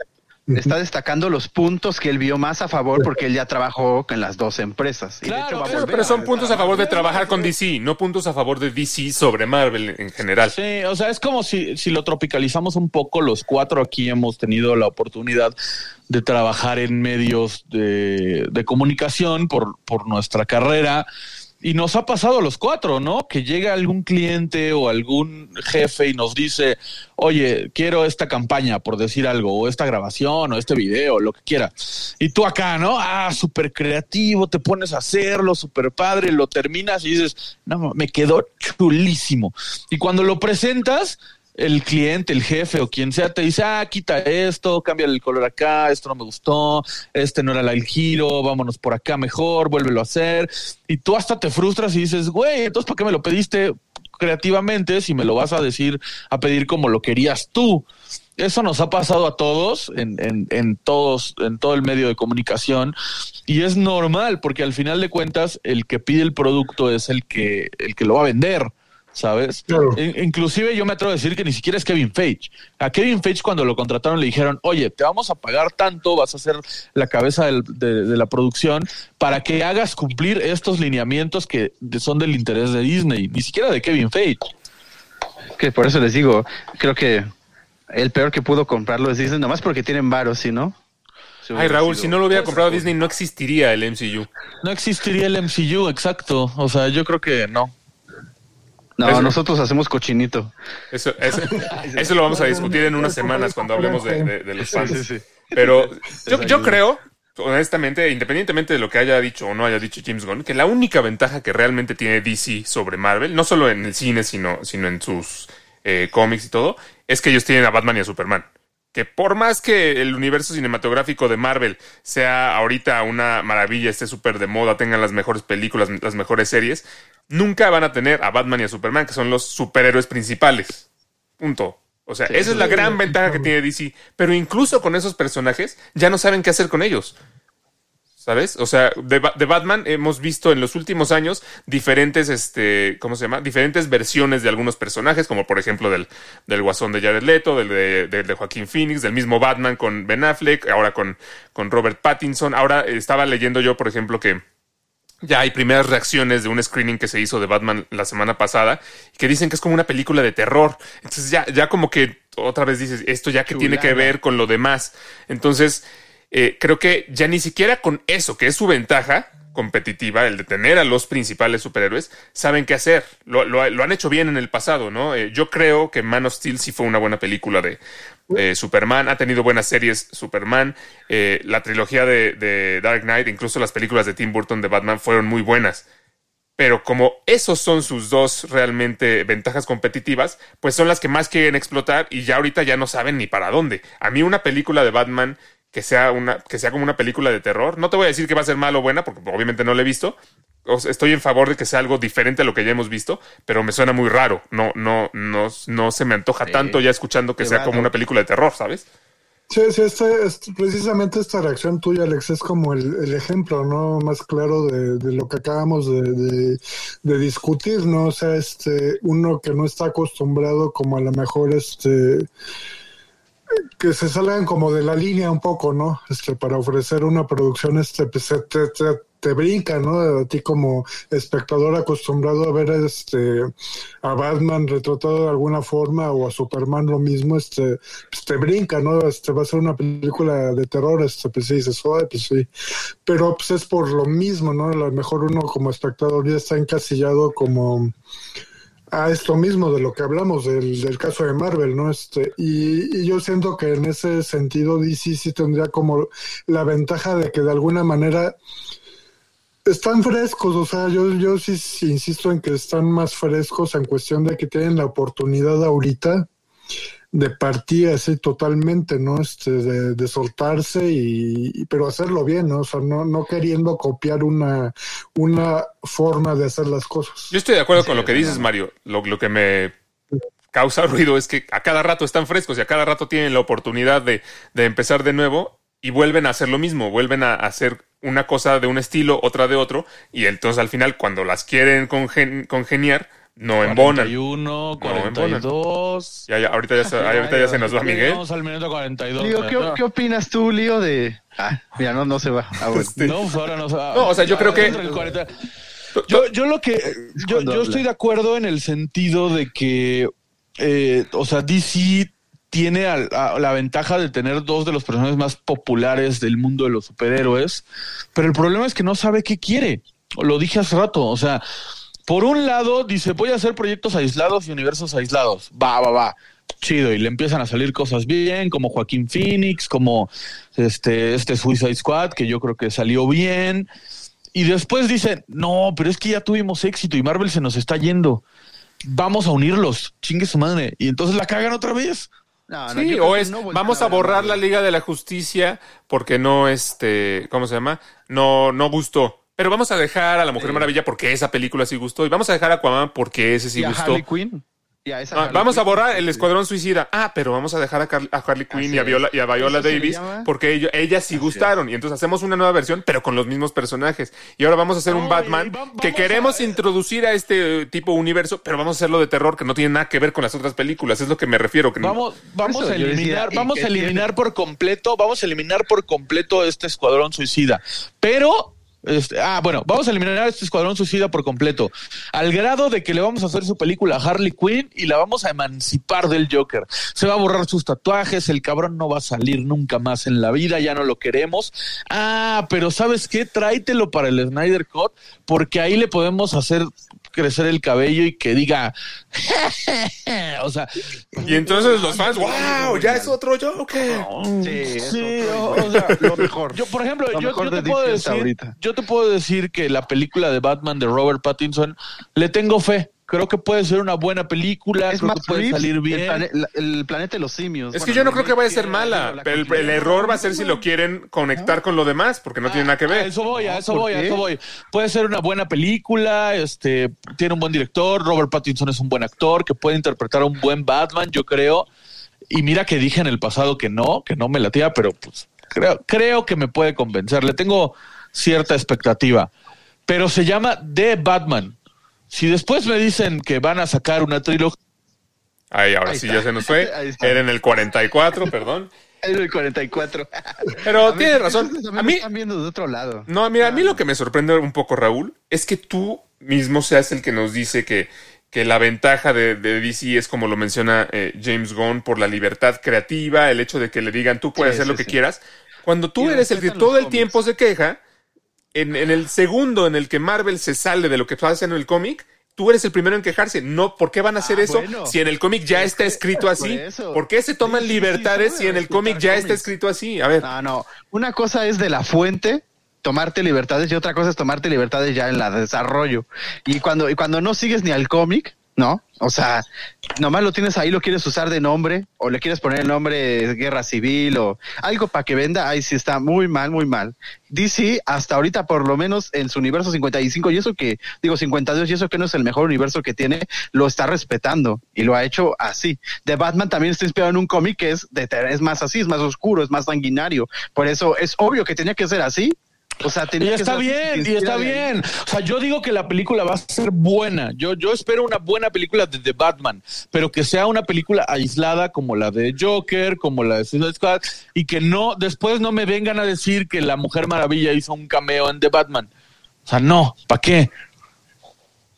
Está destacando los puntos que él vio más a favor porque él ya trabajó con las dos empresas. Y de Claro, hecho va a pero- volver Pero a son puntos a favor de trabajar con DC, no puntos a favor de DC sobre Marvel en general. Sí, o sea, es como si, si lo tropicalizamos un poco, los cuatro aquí hemos tenido la oportunidad de trabajar en medios de, de comunicación por, por nuestra carrera. Y nos ha pasado a los cuatro, ¿no? Que llega algún cliente o algún jefe y nos dice, oye, quiero esta campaña, por decir algo, o esta grabación, o este video, lo que quiera. Y tú acá, ¿no? Ah, súper creativo, te pones a hacerlo, súper padre, lo terminas y dices, no, me quedó chulísimo. Y cuando lo presentas, el cliente, el jefe o quien sea te dice, ah, quita esto, cambia el color acá, esto no me gustó, este no era el giro, vámonos por acá mejor, vuélvelo a hacer. Y tú hasta te frustras y dices, güey, entonces ¿para qué me lo pediste creativamente si me lo vas a decir, a pedir como lo querías tú? Eso nos ha pasado a todos en, en, en todos, en todo el medio de comunicación, y es normal, porque al final de cuentas, el que pide el producto es el que, el que lo va a vender. ¿Sabes? Claro. In- Inclusive yo me atrevo a decir que ni siquiera es Kevin Feige. A Kevin Feige cuando lo contrataron le dijeron, oye, te vamos a pagar tanto, vas a ser la cabeza del- de, de la producción para que hagas cumplir estos lineamientos que son del interés de Disney, ni siquiera de Kevin Feige. Que por eso les digo, creo que el peor que pudo comprarlo es Disney, nomás porque tienen varos, ¿sí no? Ay, Raúl, sido- si no lo hubiera comprado Disney, no existiría el MCU. No existiría el MCU, exacto. O sea, yo creo que no. No, Eso- nosotros hacemos cochinito. Eso, eso, eso lo vamos a discutir en unas semanas cuando hablemos de, de- de los fans. Sí, sí, sí. Pero yo, yo creo, honestamente, independientemente de lo que haya dicho o no haya dicho James Gunn, que la única ventaja que realmente tiene DC sobre Marvel, no solo en el cine, sino, sino en sus eh, cómics y todo, es que ellos tienen a Batman y a Superman. Que por más que el universo cinematográfico de Marvel sea ahorita una maravilla, esté súper de moda, tengan las mejores películas, las mejores series, nunca van a tener a Batman y a Superman, que son los superhéroes principales. Punto. O sea, esa es la gran ventaja que tiene DC. Pero incluso con esos personajes, ya no saben qué hacer con ellos. ¿Sabes? O sea, de, Ba- de Batman hemos visto en los últimos años diferentes, este, ¿cómo se llama? Diferentes versiones de algunos personajes, como por ejemplo del, del Guasón de Jared Leto, del de, del de Joaquín Phoenix, del mismo Batman con Ben Affleck, ahora con, con Robert Pattinson. Ahora estaba leyendo yo, por ejemplo, que ya hay primeras reacciones de un screening que se hizo de Batman la semana pasada que dicen que es como una película de terror. Entonces ya, ya como que otra vez dices, esto ya que tiene que ver con lo demás. Entonces, eh, creo que ya ni siquiera con eso, que es su ventaja competitiva, el de tener a los principales superhéroes, saben qué hacer. Lo, lo- lo han hecho bien en el pasado, ¿no? Eh, yo creo que Man of Steel sí fue una buena película de, de Superman, ha tenido buenas series Superman, eh, la trilogía de, de Dark Knight, incluso las películas de Tim Burton de Batman fueron muy buenas. Pero como esos son sus dos realmente ventajas competitivas, pues son las que más quieren explotar y ya ahorita ya no saben ni para dónde. A mí una película de Batman que sea una que sea como una película de terror, no te voy a decir que va a ser mala o buena porque obviamente no la he visto. O sea, estoy en favor de que sea algo diferente a lo que ya hemos visto, pero me suena muy raro. No no no no se me antoja Sí. tanto ya escuchando que Qué sea como una película de terror, ¿sabes? Sí, sí, este, este- precisamente esta reacción tuya, Alex, es como el, el ejemplo, ¿no? Más claro de, de lo que acabamos de, de- de discutir, ¿no? O sea, este, uno que no está acostumbrado como a lo mejor, este, que se salgan como de la línea un poco, ¿no? Este, para ofrecer una producción, este, pues te, brinca, ¿no? A ti como espectador acostumbrado a ver, este, a Batman retratado de alguna forma o a Superman lo mismo, este, pues te brinca, ¿no? Este va a ser una película de terror, este, pues sí, dices, "Ay, pues sí. Pero pues es por lo mismo, ¿no? A lo mejor uno como espectador ya está encasillado como a esto mismo de lo que hablamos del, del caso de Marvel, ¿no? Este, y, y yo siento que en ese sentido DC sí tendría como la ventaja de que de alguna manera están frescos, o sea, yo, yo sí, sí insisto en que están más frescos en cuestión de que tienen la oportunidad ahorita de partir así totalmente, ¿no? Este, de, de soltarse y, y- pero hacerlo bien, ¿no? O sea, no, no queriendo copiar una, una forma de hacer las cosas. Yo estoy de acuerdo con lo que dices, Mario. Lo, lo que me causa ruido es que a cada rato están frescos y a cada rato tienen la oportunidad de, de empezar de nuevo y vuelven a hacer lo mismo, vuelven a hacer una cosa de un estilo, otra de otro, y entonces al final cuando las quieren congen- congeniar, no embonan. 41, No, embonan. 42. Ya, ya, ahorita ya se, ahorita ya se nos va Miguel. Vamos al minuto 42. Lío, ¿qué, qué opinas tú, Lío, de...? Ah, mira, no, no se va. Ah, bueno. Este, No, pues ahora no. No, o sea, yo creo que- Entre el 40. Yo, yo lo que. Yo, cuando yo habla. estoy de acuerdo en el sentido de que. eh, o sea, DC tiene al- a- la ventaja de tener dos de los personajes más populares del mundo de los superhéroes, pero el problema es que no sabe qué quiere. Lo dije hace rato, o sea, por un lado dice, voy a hacer proyectos aislados y universos aislados. Va, va, va. Chido, y le empiezan a salir cosas bien, como Joaquín Phoenix, como este, este Suicide Squad, que yo creo que salió bien. Y después dicen, no, pero es que ya tuvimos éxito y Marvel se nos está yendo. Vamos a unirlos, chingue su madre. Y entonces la cagan otra vez. No, no, Sí, o es, no vamos a borrar la. Liga de la Justicia porque no, este, ¿cómo se llama? No, no gustó. Pero vamos a dejar a la Mujer. Maravilla porque esa película sí gustó. Y vamos a dejar a Aquaman porque ese sí Y a gustó. Harley Quinn. Y a esa Ah, vamos a borrar el Escuadrón Suicida. Ah, pero vamos a dejar a, Car- a Harley Quinn y a. Viola, y a Davis porque ellos, ellas sí Así gustaron. Y entonces hacemos una nueva versión, pero con los mismos personajes. Y ahora vamos a hacer un Batman y va- que queremos a- introducir a este tipo universo, pero vamos a hacerlo de terror que no tiene nada que ver con las otras películas. Es lo que me refiero. Que no- Vamos, vamos eso a decía, eliminar, ¿y vamos a eliminar por completo, vamos a eliminar por completo este escuadrón suicida. Pero, este, ah, bueno, vamos a eliminar este escuadrón suicida por completo. Al grado de que le vamos a hacer su película a Harley Quinn y la vamos a emancipar del Joker. Se va a borrar sus tatuajes, el cabrón no va a salir nunca más en la vida, ya no lo queremos. Ah, pero ¿sabes qué? Tráetelo para el Snyder Cut, porque ahí le podemos hacer crecer el cabello y que diga, o sea, Y entonces los fans, wow, ya es otro Joker. Sí, eso, Sí, otro- o, sea, lo mejor. yo, por ejemplo, Lo yo, te puedo decir, ahorita. yo te puedo decir que la película de Batman de Robert Pattinson le tengo fe. Creo que puede ser una buena película, es creo más que puede salir bien. El, plane- la- el planeta de los simios. Es Bueno, que yo no creo que vaya a ser mala. la pero El, error va a ser si lo quieren conectar con lo demás, porque no tiene nada que A ver. eso voy, a eso ¿por voy, a eso voy. Puede ser una buena película, este, tiene un buen director, Robert Pattinson es un buen actor que puede interpretar a un buen Batman, yo creo. Y mira que dije en el pasado que no, que no me latía, pero pues creo, creo que me puede convencer. Le tengo cierta expectativa. Pero se llama The Batman. Si después me dicen que van a sacar una trilogía. Ahí, ahora Ahí sí está. ya se nos fue. Era en el 44, perdón. Es el 44. Pero ver, tienes razón. A mí, están viendo de otro lado. No, mira, a mí lo que me sorprende un poco, Raúl, es que tú mismo seas el que nos dice que, que la ventaja de, de DC es como lo menciona eh, James Gunn por la libertad creativa, el hecho de que le digan tú puedes Sí, hacer lo que sí. quieras. Cuando tú Y eres el que todo el tiempo se queja, en, en el segundo en el que Marvel se sale de lo que haciendo en el cómic, tú eres el primero en quejarse. No, ¿por qué van a hacer Ah, eso bueno. si en el cómic ya está escrito así? ¿Por qué se toman Sí, sí, sí, libertades si en el cómic ya está escrito así? A ver. No, no. Una cosa es de la fuente tomarte libertades y otra cosa es tomarte libertades ya en la desarrollo. Y cuando, y cuando no sigues ni al cómic, ¿no? O sea, nomás lo tienes ahí, lo quieres usar de nombre o le quieres poner el nombre Guerra Civil o algo para que venda, ahí sí está muy mal, muy mal. DC hasta ahorita por lo menos en su universo 55 y eso que digo 52 y eso que no es el mejor universo que tiene, lo está respetando y lo ha hecho así. The Batman también está inspirado en un cómic que es de es más así, es más oscuro, es más sanguinario. Por eso es obvio que tenía que ser así. O sea, tenía Y está bien, y está ahí. bien. O sea, yo digo que la película va a ser buena. Yo, yo espero una buena película de The Batman, pero que sea una película aislada como la de Joker, como la de Suicide Squad, y que no, después no me vengan a decir que la Mujer Maravilla hizo un cameo en The Batman. O sea, no, ¿para qué?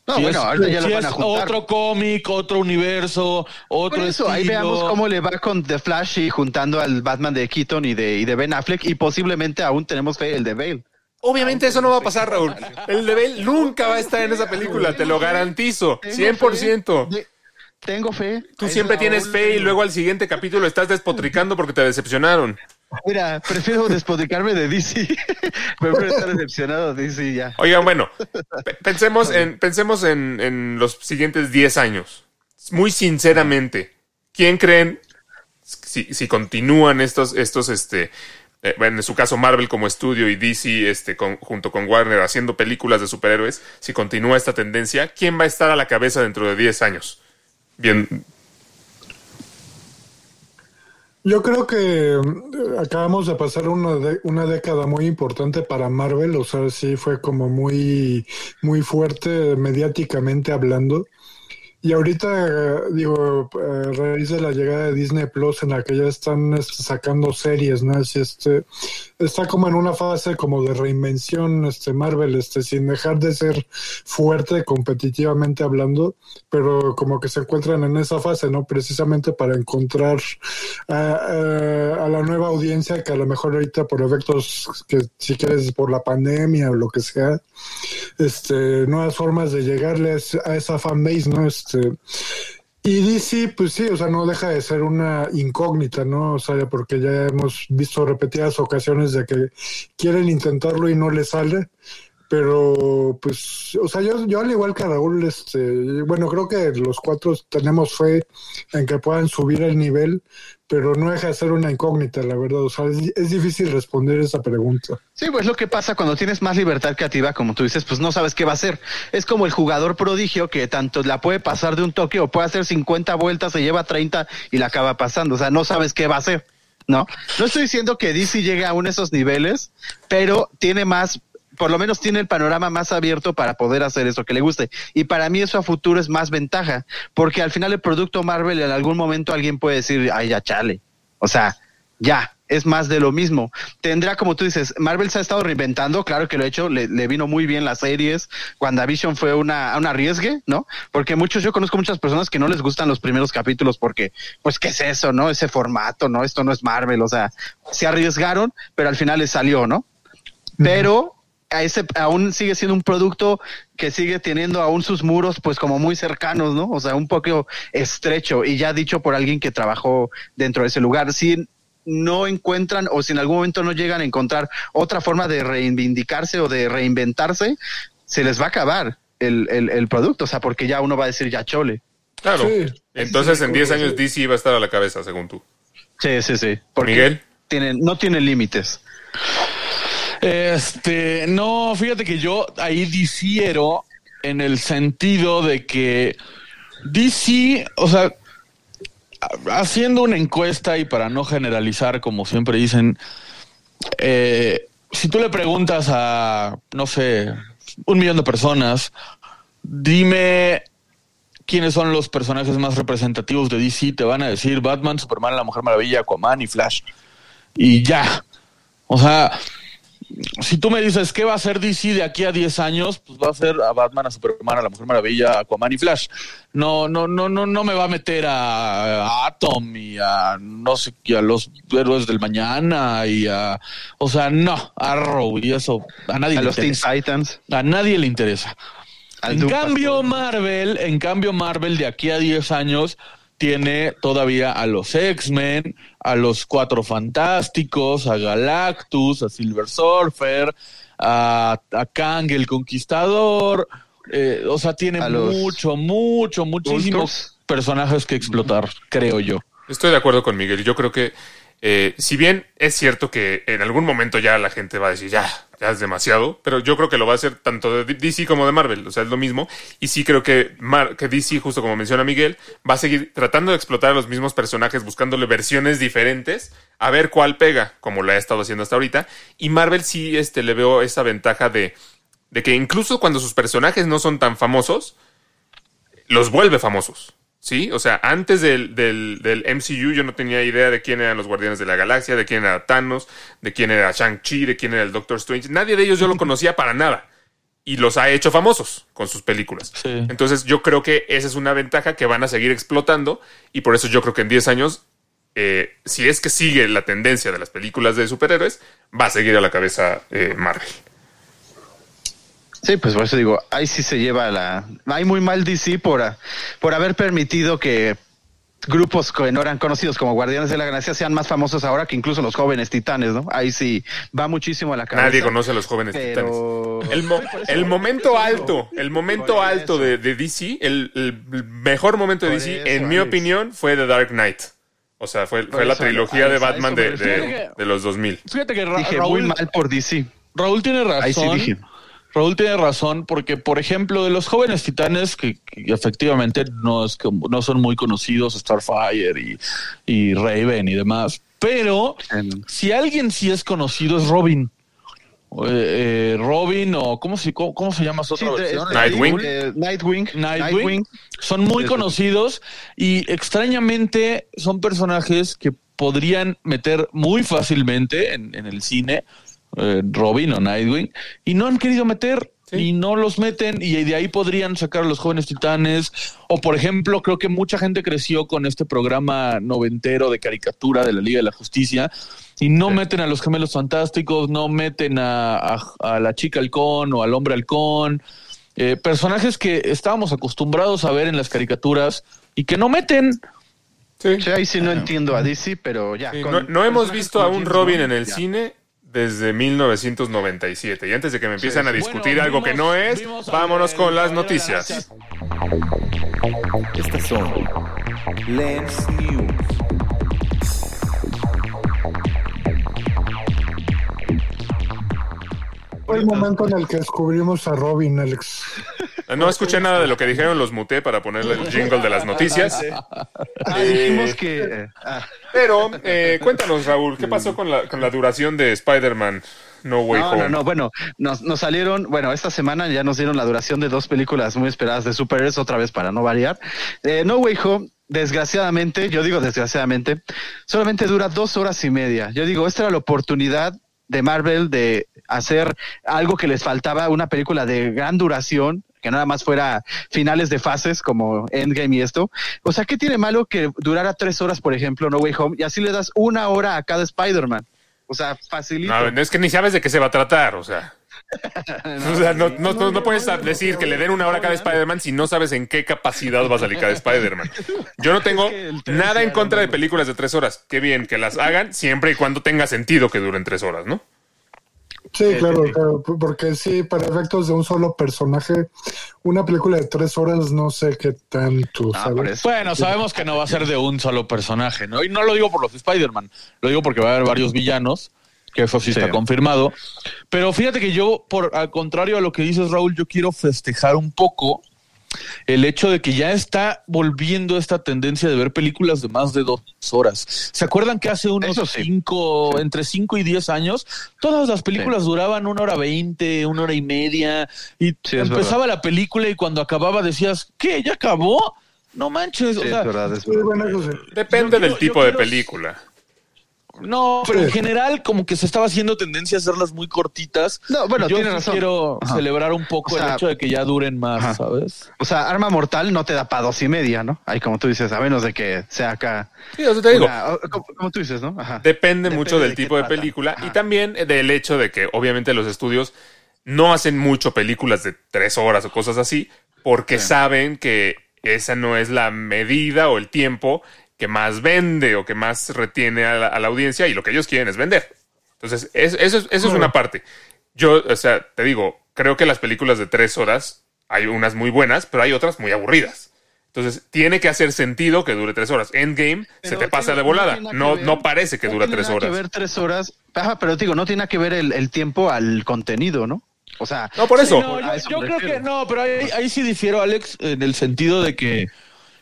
No, Si bueno, es- ahorita ya si lo van a juntar. otro cómic, otro universo, otro Por eso, ahí estilo. veamos cómo le va con The Flash y juntando al Batman de Keaton y de, y de Ben Affleck y posiblemente aún tenemos fe el de Bale. Obviamente eso no va a pasar, Raúl. El de Bale nunca va a estar en esa película, te lo garantizo. Tengo 100%. fe, de- Tengo fe. Tú siempre tienes fe y luego al siguiente capítulo estás despotricando porque te decepcionaron. Mira, prefiero despotricarme de DC. prefiero estar decepcionado de DC ya. Oigan, bueno, pe- pensemos en, pensemos en, en los siguientes 10 años. Muy sinceramente, ¿quién creen si, si continúan estos, estos, este, eh, en su caso Marvel como estudio y DC, este, junto con Warner haciendo películas de superhéroes, si continúa esta tendencia, ¿quién va a estar a la cabeza dentro de 10 años? Bien, Yo creo que mm, acabamos de pasar una, una década muy importante para Marvel, o sea, sí fue como muy, muy fuerte mediáticamente hablando. Y ahorita, eh, digo, eh, a raíz de la llegada de Disney Plus, en la que ya están este, sacando series, ¿no? Así, este, está como en una fase como de reinvención, este, Marvel, este, sin dejar de ser fuerte competitivamente hablando, pero como que se encuentran en esa fase, ¿no? Precisamente para encontrar a, la nueva audiencia que a lo mejor ahorita por efectos que si quieres por la pandemia o lo que sea, este, nuevas formas de llegarle a esa fanbase, ¿no? Y DC, pues sí, o sea, no deja de ser una incógnita, ¿no? O sea, porque ya hemos visto repetidas ocasiones de que quieren intentarlo y no les sale. Pero, pues, o sea, yo, yo al igual que Raúl, este, bueno, creo que los cuatro tenemos fe en que puedan subir el nivel, pero no deja de ser una incógnita, la verdad. O sea, es, es difícil responder esa pregunta. Sí, pues lo que pasa cuando tienes más libertad creativa, como tú dices, pues no sabes qué va a hacer. Es como el jugador prodigio que tanto la puede pasar de un toque o puede hacer 50 vueltas, se lleva 30 y la acaba pasando. O sea, no sabes qué va a hacer, ¿no? No estoy diciendo que DC llegue a uno de esos niveles, pero tiene más, por lo menos tiene el panorama más abierto para poder hacer eso que le guste. Y para mí eso a futuro es más ventaja, porque al final el producto Marvel en algún momento alguien puede decir, ay, ya chale. O sea, ya, es más de lo mismo. Tendrá, como tú dices, Marvel se ha estado reinventando, claro que lo ha hecho, le, le vino muy bien las series, WandaVision fue una, un arriesgue, ¿no? Porque muchos, yo conozco muchas personas que no les gustan los primeros capítulos porque, pues, ¿qué es eso, no? Ese formato, ¿no? Esto no es Marvel, o sea, se arriesgaron, pero al final les salió, ¿no? Pero a ese aún sigue siendo un producto que sigue teniendo aún sus muros pues como muy cercanos, ¿no? O sea, un poco estrecho y ya dicho por alguien que trabajó dentro de ese lugar. Si no encuentran o si en algún momento no llegan a encontrar otra forma de reivindicarse o de reinventarse, se les va a acabar el, el, el producto, o sea, porque ya uno va a decir ya chole. claro. Sí. Entonces Sí, en 10 como- años DC va a estar a la cabeza, según tú. Sí, sí, sí. Porque Miguel. Tienen, no tienen límites. Este, no, fíjate que yo ahí difiero en el sentido de que DC, o sea, haciendo una encuesta y para no generalizar, como siempre dicen, eh, si tú le preguntas a, no sé, un millón de personas, dime quiénes son los personajes más representativos de DC, te van a decir Batman, Superman, La Mujer Maravilla, Aquaman y Flash. Y ya. O sea, si tú me dices qué va a ser DC de aquí a 10 años, pues va a ser a Batman, a Superman, a la Mujer Maravilla, a Aquaman y Flash. No, no, no, no, no me va a meter a, a Atom y a no sé a los héroes del mañana y a o sea, no, Arrow y eso a nadie A le los Teen. Titans. A nadie le interesa. Al En Doom cambio. Marvel, en cambio, Marvel de aquí a 10 años tiene todavía a los X-Men, a los Cuatro Fantásticos, a Galactus, a Silver Surfer, a, a Kang el Conquistador. eh, o sea, tiene mucho, mucho, muchísimos personajes que explotar, creo yo. Estoy de acuerdo con Miguel. Yo creo que, eh, si bien es cierto que en algún momento ya la gente va a decir, ya, ya es demasiado, pero yo creo que lo va a hacer tanto de DC como de Marvel. O sea, es lo mismo. Y sí creo que, que DC, justo como menciona Miguel, va a seguir tratando de explotar a los mismos personajes, buscándole versiones diferentes, a ver cuál pega, como lo ha estado haciendo hasta ahorita. Y Marvel sí este, le veo esa ventaja de, de que incluso cuando sus personajes no son tan famosos, los vuelve famosos. ¿Sí? O sea, antes del, del, del MCU yo no tenía idea de quién eran los Guardianes de la Galaxia, de quién era Thanos, de quién era Shang-Chi, de quién era el Doctor Strange. Nadie de ellos yo lo conocía para nada. Y los ha hecho famosos con sus películas. Sí. Entonces yo creo que esa es una ventaja que van a seguir explotando y por eso yo creo que en 10 años, eh, si es que sigue la tendencia de las películas de superhéroes, va a seguir a la cabeza eh, Marvel. Sí, pues por eso digo, ahí sí se lleva la. Hay muy mal DC por, a- por haber permitido que grupos que no eran conocidos como Guardianes de la Galaxia sean más famosos ahora que incluso los jóvenes titanes, ¿no? Ahí sí va muchísimo a la cabeza. Nadie conoce a los jóvenes pero... titanes. El, mo- el momento alto, el momento alto de, de DC, el, el mejor momento de DC, eso, en mi opinión, fue The Dark Knight. O sea, fue, fue la eso, trilogía de Batman de, de- de los 2000. Fíjate que Ra- Dije Raúl, muy mal por DC. Raúl tiene razón. Ahí sí dije. Raúl tiene razón porque, por ejemplo, de los jóvenes titanes que, que efectivamente no es que no son muy conocidos, Starfire y, y Raven y demás, pero si alguien sí es conocido es Robin. Eh, eh, Robin o ¿cómo se, cómo, cómo se llama su Sí, otra de- versión? Nightwing. eh, Nightwing. Nightwing, son muy conocidos y extrañamente son personajes que podrían meter muy fácilmente en, en el cine, eh, Robin o Nightwing, y no han querido meter. Sí. Y no los meten, y de ahí podrían sacar a los jóvenes titanes. O, por ejemplo, creo que mucha gente creció con este programa noventero de caricatura de la Liga de la Justicia, y no meten a los gemelos fantásticos, no meten a, a- a la chica halcón o al hombre halcón. Eh, personajes que estábamos acostumbrados a ver en las caricaturas y que no meten. Sí. Sí, ahí sí no entiendo a DC, pero ya. Sí, con no, no hemos visto a un Robin en el ya. cine desde 1997. Y antes de que me empiecen a discutir Bueno, algo que no es, vámonos con las la noticias. Estas son Lens News. Fue el momento en el que descubrimos a Robin, Alex. No escuché nada de lo que dijeron, los muté para ponerle el jingle de las noticias. Ah, Eh, dijimos que. eh, ah, Pero eh, cuéntanos, Raúl, ¿qué pasó con la, con la duración de Spider-Man No Way no, Home? no, no. Bueno, nos, nos salieron. Bueno, esta semana ya nos dieron la duración de dos películas muy esperadas de superhéroes, otra vez para no variar. Eh, no Way Home, desgraciadamente, yo digo desgraciadamente, solamente dura dos horas y media. Yo digo, esta era la oportunidad de Marvel de hacer algo que les faltaba, una película de gran duración, que nada más fuera finales de fases como Endgame y esto. O sea, ¿qué tiene malo que durara tres horas, por ejemplo, No Way Home, y así le das una hora a cada Spider-Man? O sea, facilito. No, es que ni sabes de qué se va a tratar, o sea. o sea, no, no, no, no puedes decir que le den una hora a cada Spider-Man si no sabes en qué capacidad va a salir cada Spider-Man. Yo no tengo nada en contra no- de películas de tres horas. Qué bien que las hagan siempre y cuando tenga sentido que duren tres horas, ¿no? Sí, claro, claro, porque sí, para efectos de un solo personaje, una película de tres horas no sé qué tanto, Ah, ¿sabes? Bueno, sabemos que no va a ser de un solo personaje, ¿no? Y no lo digo por los Spider-Man, lo digo porque va a haber varios villanos, que eso sí, Sí. está confirmado. Pero fíjate que yo, por al contrario a lo que dices, Raúl, yo quiero festejar un poco el hecho de que ya está volviendo esta tendencia de ver películas de más de dos horas. ¿Se acuerdan que hace unos sí. cinco, entre cinco y diez años, todas las películas duraban una hora veinte, una hora y media, y empezaba la película y cuando acababa decías, ¿qué? ¿Ya acabó? No manches, o sea, es verdad, es verdad. Depende Yo del quiero- tipo yo de quiero- película. No, pero en general como que se estaba haciendo tendencia a hacerlas muy cortitas. No, bueno, yo tiene sí razón. quiero Ajá. celebrar un poco O sea, el hecho de que ya duren más, ajá. ¿sabes? O sea, Arma Mortal no te da para dos y media, ¿no? Ahí como tú dices, a menos de que sea acá. Sí, eso te digo. una- como, como tú dices, ¿no? Ajá. Depende, Depende mucho del de tipo de trata. película y también del hecho de que obviamente los estudios no hacen mucho películas de tres horas o cosas así porque Sí. saben que esa no es la medida o el tiempo que más vende o que más retiene a la, a la audiencia y lo que ellos quieren es vender. Entonces, es- eso, es, eso es una parte. Yo, o sea, te digo, creo que las películas de tres horas hay unas muy buenas, pero hay otras muy aburridas. Entonces, tiene que hacer sentido que dure tres horas. Endgame se Pero, te pasa de volada. No, ver. no parece que No dura tiene tres nada horas. que ver tres horas. Ajá, pero digo, no tiene que ver el, el tiempo al contenido, ¿no? O sea, No, por eso. Sí, no, yo, eso yo creo que no, pero ahí, ahí sí difiero, Alex, en el sentido de que,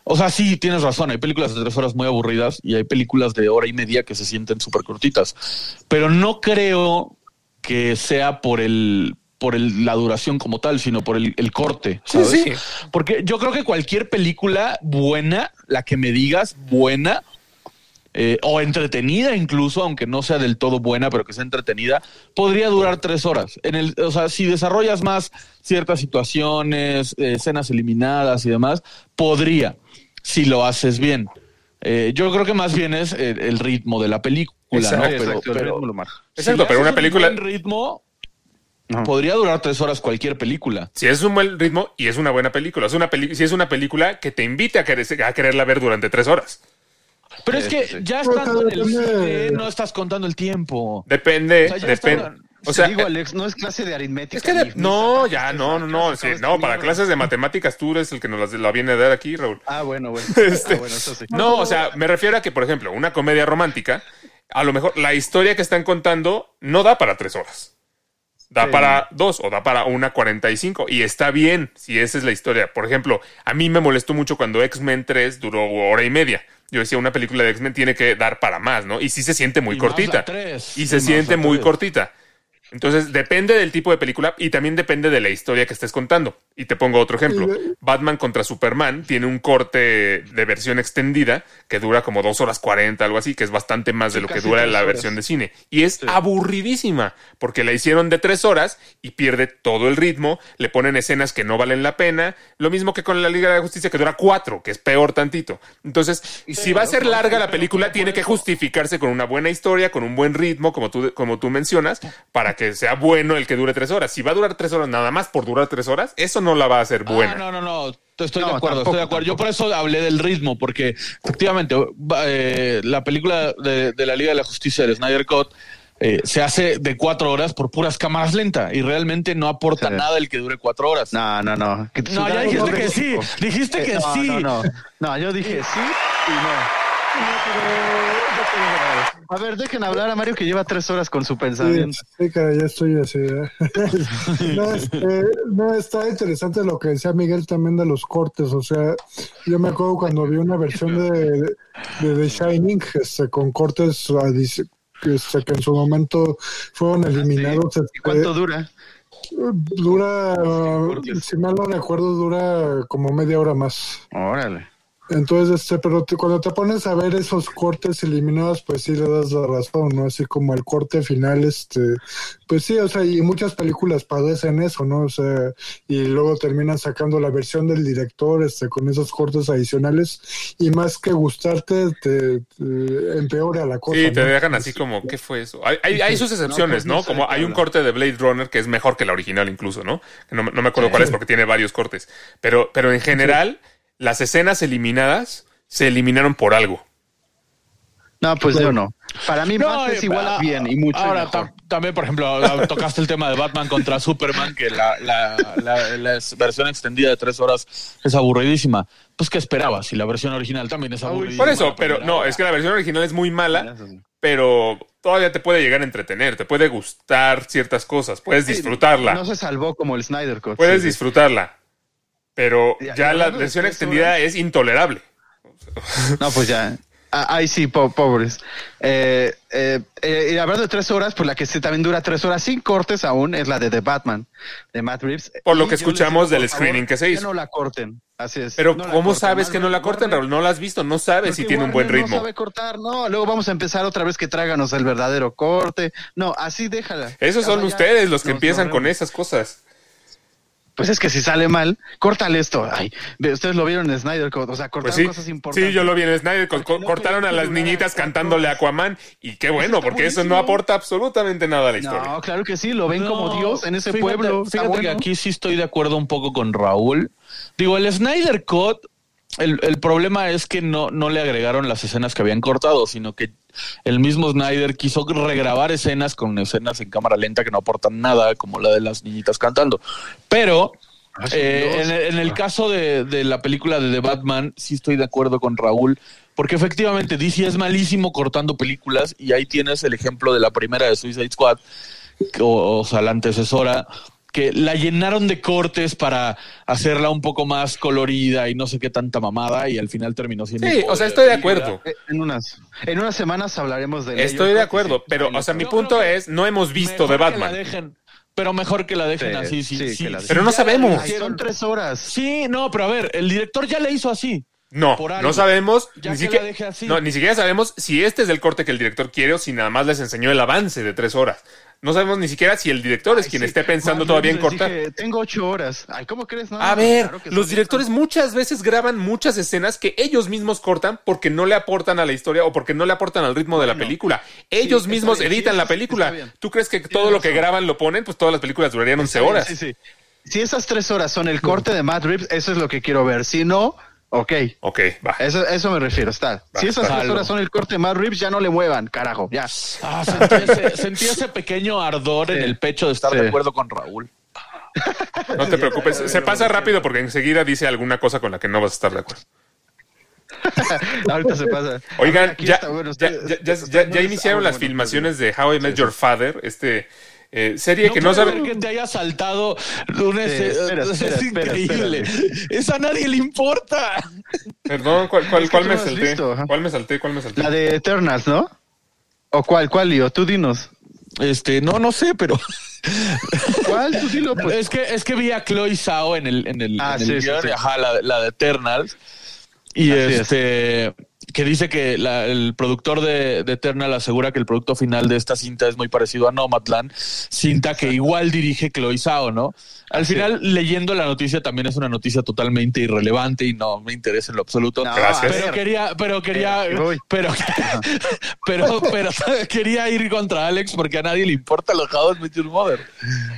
o sea, sí tienes razón, hay películas de tres horas muy aburridas y hay películas de hora y media que se sienten súper cortitas, pero no creo que sea por el por el, la duración como tal, sino por el, el corte. Sí, ¿sabes? sí. Porque yo creo que cualquier película buena, la que me digas buena, eh, o entretenida incluso, aunque no sea del todo buena, pero que sea entretenida, podría durar tres horas. En el, o sea, si desarrollas más ciertas situaciones, eh, escenas eliminadas y demás, podría, si lo haces bien. Eh, yo creo que más bien es el, el ritmo de la película, Exacto, ¿no? exacto, Pero, el pero ritmo. Exacto, si pero una un película- buen ritmo podría durar tres horas cualquier película. Si es un buen ritmo y es una buena película. Es una peli si es una película que te invite a, querer, a quererla ver durante tres horas. Pero es que sí. ya estando en el cine, no estás contando el tiempo. Depende, O sea, depende. O sea, Te digo, Alex, no es clase de aritmética. es que de- ni- no, ni- ya, no, no, no. sí, no, para clases de matemáticas tú eres el que nos las- la viene a dar aquí, Raúl. Ah, bueno, bueno. Este, Ah, bueno, eso sí. No, o sea, me refiero a que, por ejemplo, una comedia romántica, a lo mejor la historia que están contando no da para tres horas. Da Sí. para dos o da para una cuarenta y cinco. Y está bien si esa es la historia. Por ejemplo, a mí me molestó mucho cuando X-Men 3 duró hora y media. Yo decía, una película de X-Men tiene que dar para más, ¿no? Y sí se siente muy Y cortita. tres. Y se siente muy cortita. Entonces, depende del tipo de película y también depende de la historia que estés contando. Y te pongo otro ejemplo. Batman contra Superman tiene un corte de versión extendida que dura como dos horas cuarenta, algo así, que es bastante más de Sí, lo que dura la horas. versión de cine. Y es aburridísima, porque la hicieron de tres horas y pierde todo el ritmo, le ponen escenas que no valen la pena, lo mismo que con la Liga de la Justicia, que dura cuatro, que es peor tantito. Entonces, si va a ser larga la película, tiene que justificarse con una buena historia, con un buen ritmo, como tú, como tú mencionas, para que sea bueno el que dure tres horas. Si va a durar tres horas nada más por durar tres horas, eso no la va a hacer buena. Ah, no, no, no. Estoy No, de acuerdo, tampoco, estoy de acuerdo. Yo por eso hablé del ritmo, porque efectivamente va- eh, la película de, de la Liga de la Justicia del Snyder Cut eh, se hace de cuatro horas por puras cámaras lentas y realmente no aporta Sí. nada el que dure cuatro horas. No, no, no. No, ya dijiste que sí. Dijiste que Eh, no, sí. No, no, no, yo dije sí y no. A ver, dejen hablar a Mario que lleva tres horas con su Sí, pensamiento. sí, cara, ya estoy así. ¿eh? no, este, no, está interesante lo que decía Miguel también de los cortes. O sea, yo me acuerdo cuando vi una versión de, de The Shining este, con cortes este, que en su momento fueron eliminados. ¿Y este, cuánto dura? dura, si mal no recuerdo, dura como media hora más. Órale. Entonces, este, pero te- cuando te pones a ver esos cortes eliminados, pues sí le das la razón, ¿no? Así como el corte final, este, pues sí, o sea, y muchas películas padecen eso, ¿no? O sea, y luego terminan sacando la versión del director, este, con esos cortes adicionales, y más que gustarte, te, te empeora la cosa. Sí, te ¿no? dejan así como, ¿qué fue eso? Hay, hay, hay sus excepciones, No, Como hay un corte de Blade Runner que es mejor que la original incluso, ¿no? No, me- no me acuerdo cuál es porque tiene varios cortes. Pero, pero en general, las escenas eliminadas se eliminaron por algo. No, pues yo no. Para mí, No, es igual ah, bien y mucho Ahora, mejor. también, por ejemplo, ah, tocaste el tema de Batman contra Superman, que la, la, la- la versión extendida de tres horas es aburridísima. Pues, ¿qué esperabas? Si la versión original también es aburridísima. Por eso, pero no, es que la versión original es muy mala, pero todavía te puede llegar a entretener, te puede gustar ciertas cosas, puedes disfrutarla, No se salvó como el Snyder Cut. puedes sí. disfrutarla. Pero Ya, la tres extendida horas- es intolerable. No, pues ya. Ah, Ay, sí, po- pobres. Eh, eh, eh, y hablando de tres horas, pues la que también dura tres horas sin cortes aún es la de The Batman, de Matt Reeves. Por lo que escuchamos del por favor, screening que se hizo. no la corten. Así es. Pero No ¿cómo corten. sabes que no la Warner- corten, Raúl? No la has visto, no sabes si tiene un buen Warner ritmo. No sabe cortar, no. Luego vamos a empezar otra vez que tráiganos el verdadero corte. No, así déjala. Esos son ya ustedes los que empiezan con esas cosas. Pues es que si sale mal, córtale esto. Ay, ustedes lo vieron en Snyder Code, o sea, Pues cortaron sí, cosas importantes. sí, yo lo vi en Snyder. co- Porque no cortaron a las niñitas cantándole a. Aquaman y qué bueno, porque eso no aporta absolutamente nada a la historia. No, claro que sí, lo ven como Dios en ese fíjate- pueblo. que aquí sí estoy de acuerdo un poco con Raúl. Digo, el Snyder Cut, el, el problema es que no, no le agregaron las escenas que habían cortado, sino que el mismo Snyder quiso regrabar escenas con escenas en cámara lenta que no aportan nada, como la de las niñitas cantando. Pero eh, en, el- en el caso de, de la película de The Batman, sí estoy de acuerdo con Raúl, porque efectivamente DC es malísimo cortando películas y ahí tienes el ejemplo de la primera de Suicide Squad, o, o sea, la antecesora, que la llenaron de cortes para hacerla un poco más colorida y no sé qué tanta mamada y al final terminó siendo... Sí, o sea, estoy de acuerdo. Eh, En unas, en unas semanas hablaremos de Estoy de acuerdo, pero, o sea, mi punto es, no hemos visto de que la Batman. dejen, pero mejor que la dejen Sí, así, sí, sí, sí, que la sí, Pero no sabemos. hicieron. Son tres horas. Sí, no, pero a ver, el director ya le hizo así. No, no sabemos, Ya ni que siquiera, la deje así. no, ni siquiera sabemos si este es el corte que el director quiere o si nada más les enseñó el avance de tres horas. No sabemos ni siquiera si el director es quien sí. esté pensando todavía en cortar. dije, tengo ocho horas. Ay, ¿cómo crees? No, A ver, claro los directores muchas veces graban muchas escenas que ellos mismos cortan porque no le aportan a la historia o porque no le aportan al ritmo de la película. Ellos mismos bien, sí, editan la película. ¿Tú crees que todo lo que graban lo ponen? Pues todas las películas durarían 11 Sí, horas. Sí, sí. Si esas tres horas son el corte de Matt Reeves, eso es lo que quiero ver. Si no, ok. Ok, va. Eso, eso me refiero, está. Si esas tres horas son el corte de Matt Reeves, ya no le muevan, carajo, ya. Ah, sentí ese, sentí ese pequeño ardor en el pecho de estar Sí. de acuerdo con Raúl. No te preocupes. Se pasa rápido porque enseguida dice alguna cosa con la que no vas a estar de acuerdo. Ahorita se pasa. Oigan, ya, está, bueno, ya, ustedes- ya, ya- iniciaron las filmaciones de How I Met Your Father, este eh, serie que no sabe. que te haya saltado un ese- espera, es espera, espera, increíble. Esa a nadie le importa. Perdón, ¿cuál, cuál, cuál me no salté? ¿Cuál me salté? ¿Cuál me salté? La de Eternals, ¿no? ¿O cuál, cuál, Lío? Tú dinos. Este, no, no sé, pero ¿Cuál? Tú dilo, pues. es que es que vi a Chloe Zhao en el en el, Ah, en el sí, sí, guion, sí. ajá, la, la de Eternals y Así es. Que dice que la- el productor de, de Eternal asegura que el producto final de esta cinta es muy parecido a Nomadland, cinta que igual dirige Chloe Zhao, ¿no? Al final, leyendo la noticia, también es una noticia totalmente irrelevante y no me interesa en lo absoluto. No, Gracias. Pero quería, pero quería, Eh, voy. pero, pero, pero quería ir contra Alex porque a nadie le importa los How I Met Your Mother.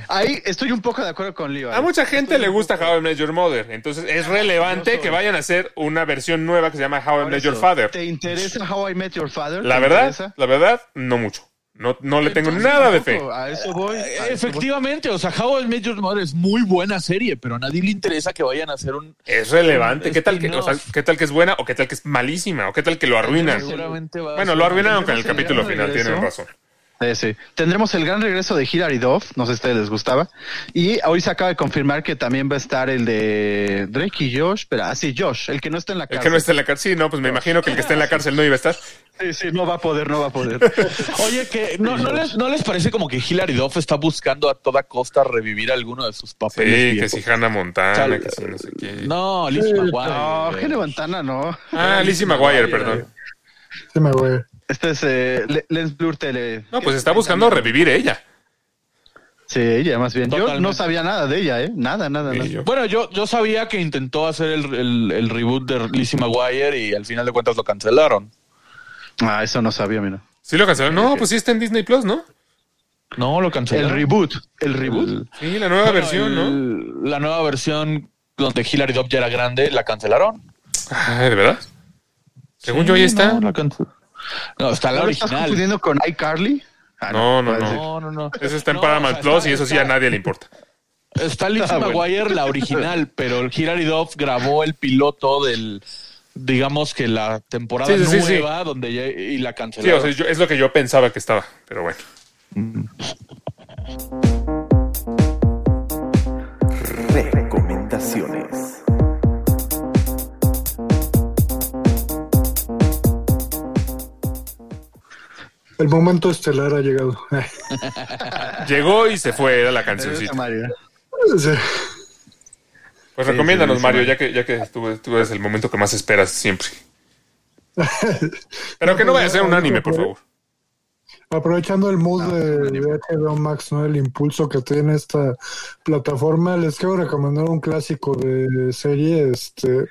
Ahí estoy un poco de acuerdo con Lío. A Alex. mucha gente le gusta How I Met Your Mother, entonces es relevante yo soy- que vayan a hacer una versión nueva que se llama How I Met Your Father. ¿Te interesa How I Met Your Father? La ¿Te verdad, interesa? la verdad, no mucho. No, no le tengo Entonces, nada de fe. tampoco, A eso voy. a eso voy. Efectivamente, o sea, How I Met Your Mother es muy buena serie, pero a nadie le interesa que vayan a hacer un. Es relevante. ¿Qué tal que, o sea, qué tal que es buena o qué tal que es malísima o qué tal que lo arruinan? Bueno, lo arruinaron con el el capítulo final, tienen razón. Sí, sí. Tendremos el gran regreso de Hilary Duff, no sé si a ustedes les gustaba. Y hoy se acaba de confirmar que también va a estar el de Drake y Josh, pero así Josh, el que no está en la El cárcel. que no está en la cárcel, sí, no, pues me imagino que el que está en la cárcel no iba a estar. Sí, sí, no va a poder, no va a poder. Oye, que no, no, les, ¿no les parece como que Hilary Duff está buscando a toda costa revivir alguno de sus Sí, papeles? que viejos? si Hannah Montana, que si no sé qué. No, Lizzie McGuire. no, güey. Gene Montana no. Ah, Lizzie McGuire, perdón. Sí, me voy. Este es eh, Le- Lens Blur Tele. No, pues está buscando revivir ella. Sí, ella más bien. Yo no sabía nada de ella, ¿eh? Nada, nada, nada. yo. Bueno, yo, yo sabía que intentó hacer el, el- el reboot de Lizzie McGuire y al final de cuentas lo cancelaron. Ah, eso no sabía, mira. ¿Sí lo cancelaron? No, pues sí está en Disney Plus, ¿no? No, lo El cancelaron. reboot. El reboot. El- Sí, la nueva bueno, versión, ¿no? La nueva versión donde Hilary Duff ya era grande, la cancelaron. Ay, ¿de verdad? Según yo ahí está. No, la no, está la ¿No lo estás original. confundiendo con iCarly? Ah, No, no, no. No, no, no. Eso está en No, Paramount o sea, Plus está- y eso sí a nadie le importa. Está Lizzie Ah, bueno. McGuire, la original, pero Hilary Duff grabó el piloto del, digamos que la temporada sí, sí, nueva donde ya, y la cancelaron. O sea, es lo que yo pensaba que estaba, pero bueno. Recomendaciones. El momento estelar ha llegado. Llegó y se fue, era la cancioncita. Pues Sí, recomiéndanos, sí, Mario, ya que, ya que tú, tú eres el momento que más esperas siempre. Pero que no vaya a ser un anime, por favor. Aprovechando el mood de, de HBO Max, ¿no? El impulso que tiene esta plataforma, les quiero recomendar un clásico de serie, este,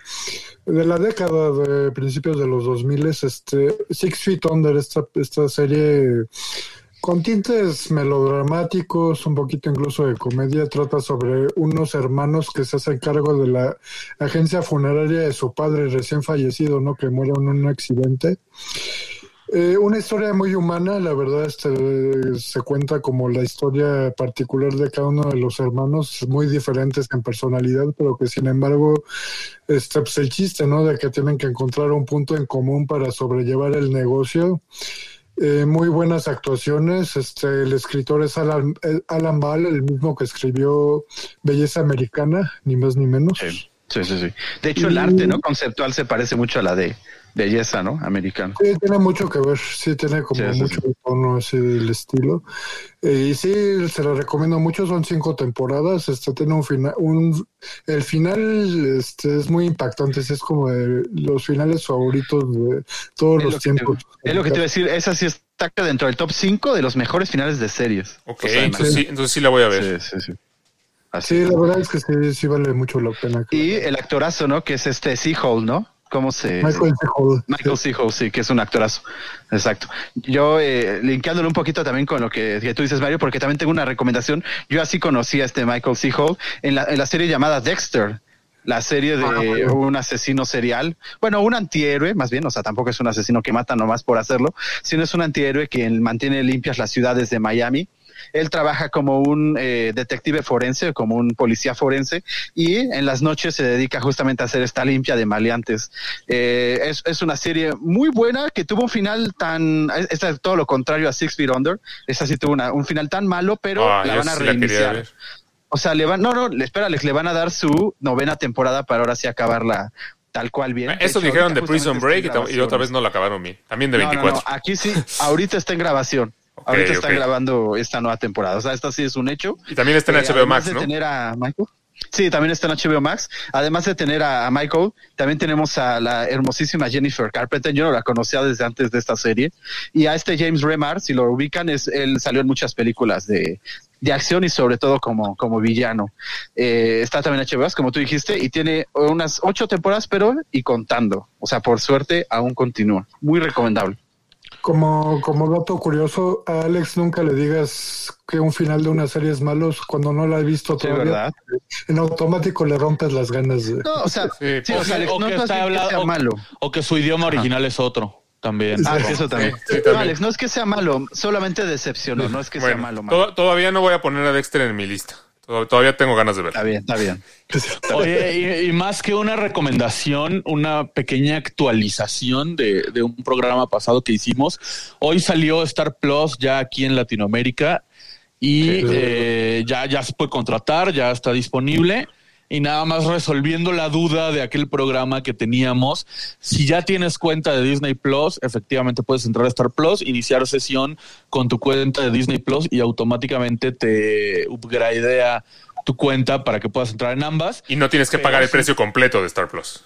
de la década de principios de los 2000, este, Six Feet Under, esta, esta serie con tintes melodramáticos, un poquito incluso de comedia, trata sobre unos hermanos que se hacen cargo de la agencia funeraria de su padre recién fallecido, ¿no? Que muere en un accidente. Eh, una historia muy humana, la verdad, este, se cuenta como la historia particular de cada uno de los hermanos, muy diferentes en personalidad, pero que sin embargo, este, pues el chiste, ¿no? De que tienen que encontrar un punto en común para sobrellevar el negocio. Eh, muy buenas actuaciones. Este, el escritor es Alan, eh, Alan Ball, el mismo que escribió Belleza Americana, ni más ni menos. Sí, sí, sí. sí. De hecho, el arte no conceptual se parece mucho a la de belleza, ¿no? Americano. Sí, tiene mucho que ver, sí, tiene como Sí, sí, mucho tono así del estilo. Eh, y sí, se lo recomiendo mucho, son cinco temporadas, este tiene un final, un, el final este, es muy impactante, es como de los finales favoritos de todos Es los lo, que te, tiempos. es lo que te iba a decir, esa sí está dentro del top 5 de los mejores finales de series. Ok, O sea, entonces, sí, entonces sí la voy a ver. Sí, sí, sí. Así. Sí, la verdad es que sí, sí vale mucho la pena. Y el actorazo, ¿no? Que es este Seahole, ¿no? ¿Cómo se...? Michael C. Hall. Michael Seahole, sí, que es un actorazo. Exacto. Yo, eh, linkeándolo un poquito también con lo que, que tú dices, Mario, porque también tengo una recomendación. Yo así conocí a este Michael Seahole en la, en la serie llamada Dexter. La serie de Ah, bueno. un asesino serial, bueno, un antihéroe, más bien, o sea, tampoco es un asesino que mata nomás por hacerlo, sino es un antihéroe que mantiene limpias las ciudades de Miami. Él trabaja como un eh, detective forense, como un policía forense, y en las noches se dedica justamente a hacer esta limpia de maleantes. Eh, es, es una serie muy buena que tuvo un final tan, es, es todo lo contrario a Six Feet Under. Esa sí tuvo una- un final tan malo, pero Ah, la van a reiniciar. O sea, le van, no, no, espérales, le van a dar su novena temporada para ahora sí acabarla tal cual bien. Eso dijeron de Prison Break y, otra vez no la acabaron bien. También de No, no, 24. no, aquí sí, ahorita está en grabación. Ahorita están ok. grabando esta nueva temporada. O sea, esta sí es un hecho. Y también está en Eh, HBO además Max, de ¿no? tener a Michael. Sí, también está en HBO Max. Además de tener a, a Michael, también tenemos a la hermosísima Jennifer Carpenter. Yo no la conocía desde antes de esta serie. Y a este James Remar, si lo ubican, es él salió en muchas películas de, de acción y sobre todo como, como villano. Eh, está también HBO Max, como tú dijiste, y tiene unas ocho temporadas, pero y contando. O sea, por suerte aún continúa. Muy recomendable. Como, como dato curioso, a Alex nunca le digas que un final de una serie es malo cuando no la ha visto Sí, todavía. ¿verdad? En automático le rompes las ganas de... No, o sea, Sí, sí, o sea, Alex, o no que es está que hablando- sea malo. O que su idioma original es otro también. Ah, sí, eso también. Sí, sí, No. Alex, no es que sea malo, solamente decepcionó, no es que sea malo, malo. to- todavía no voy a poner a Dexter en mi lista. Tod- Todavía tengo ganas de Está verla. bien, está bien. Oye, y, y más que una recomendación, una pequeña actualización de, de un programa pasado que hicimos. Hoy salió Star Plus ya aquí en Latinoamérica y eh, ya, ya se puede contratar, ya está disponible. Y nada más resolviendo la duda de aquel programa que teníamos. Si ya tienes cuenta de Disney Plus, efectivamente puedes entrar a Star Plus, iniciar sesión con tu cuenta de Disney Plus y automáticamente te upgradea tu cuenta para que puedas entrar en ambas. Y no tienes que Pero pagar el sí. precio completo de Star Plus.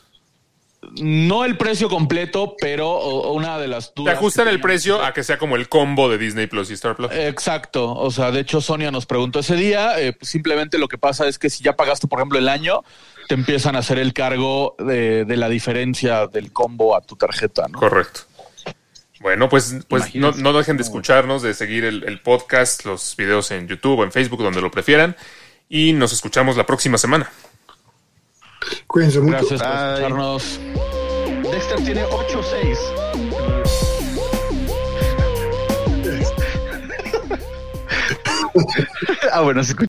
No el precio completo, pero una de las Te dudas. ajustan que el precio a que sea como el combo de Disney Plus y Star Plus. Exacto, o sea, de hecho Sonia nos preguntó ese día, eh, pues simplemente lo que pasa es que si ya pagaste, por ejemplo, el año, te empiezan a hacer el cargo de, de la diferencia del combo a tu tarjeta, ¿no? Correcto. Bueno, pues, pues no, no dejen de escucharnos, de seguir el, el podcast, los videos en YouTube o en Facebook, donde lo prefieran. Y nos escuchamos la próxima semana. Cuídense mucho. Gracias por Bye. escucharnos. Dexter tiene 8-6. ah, bueno, se escucha.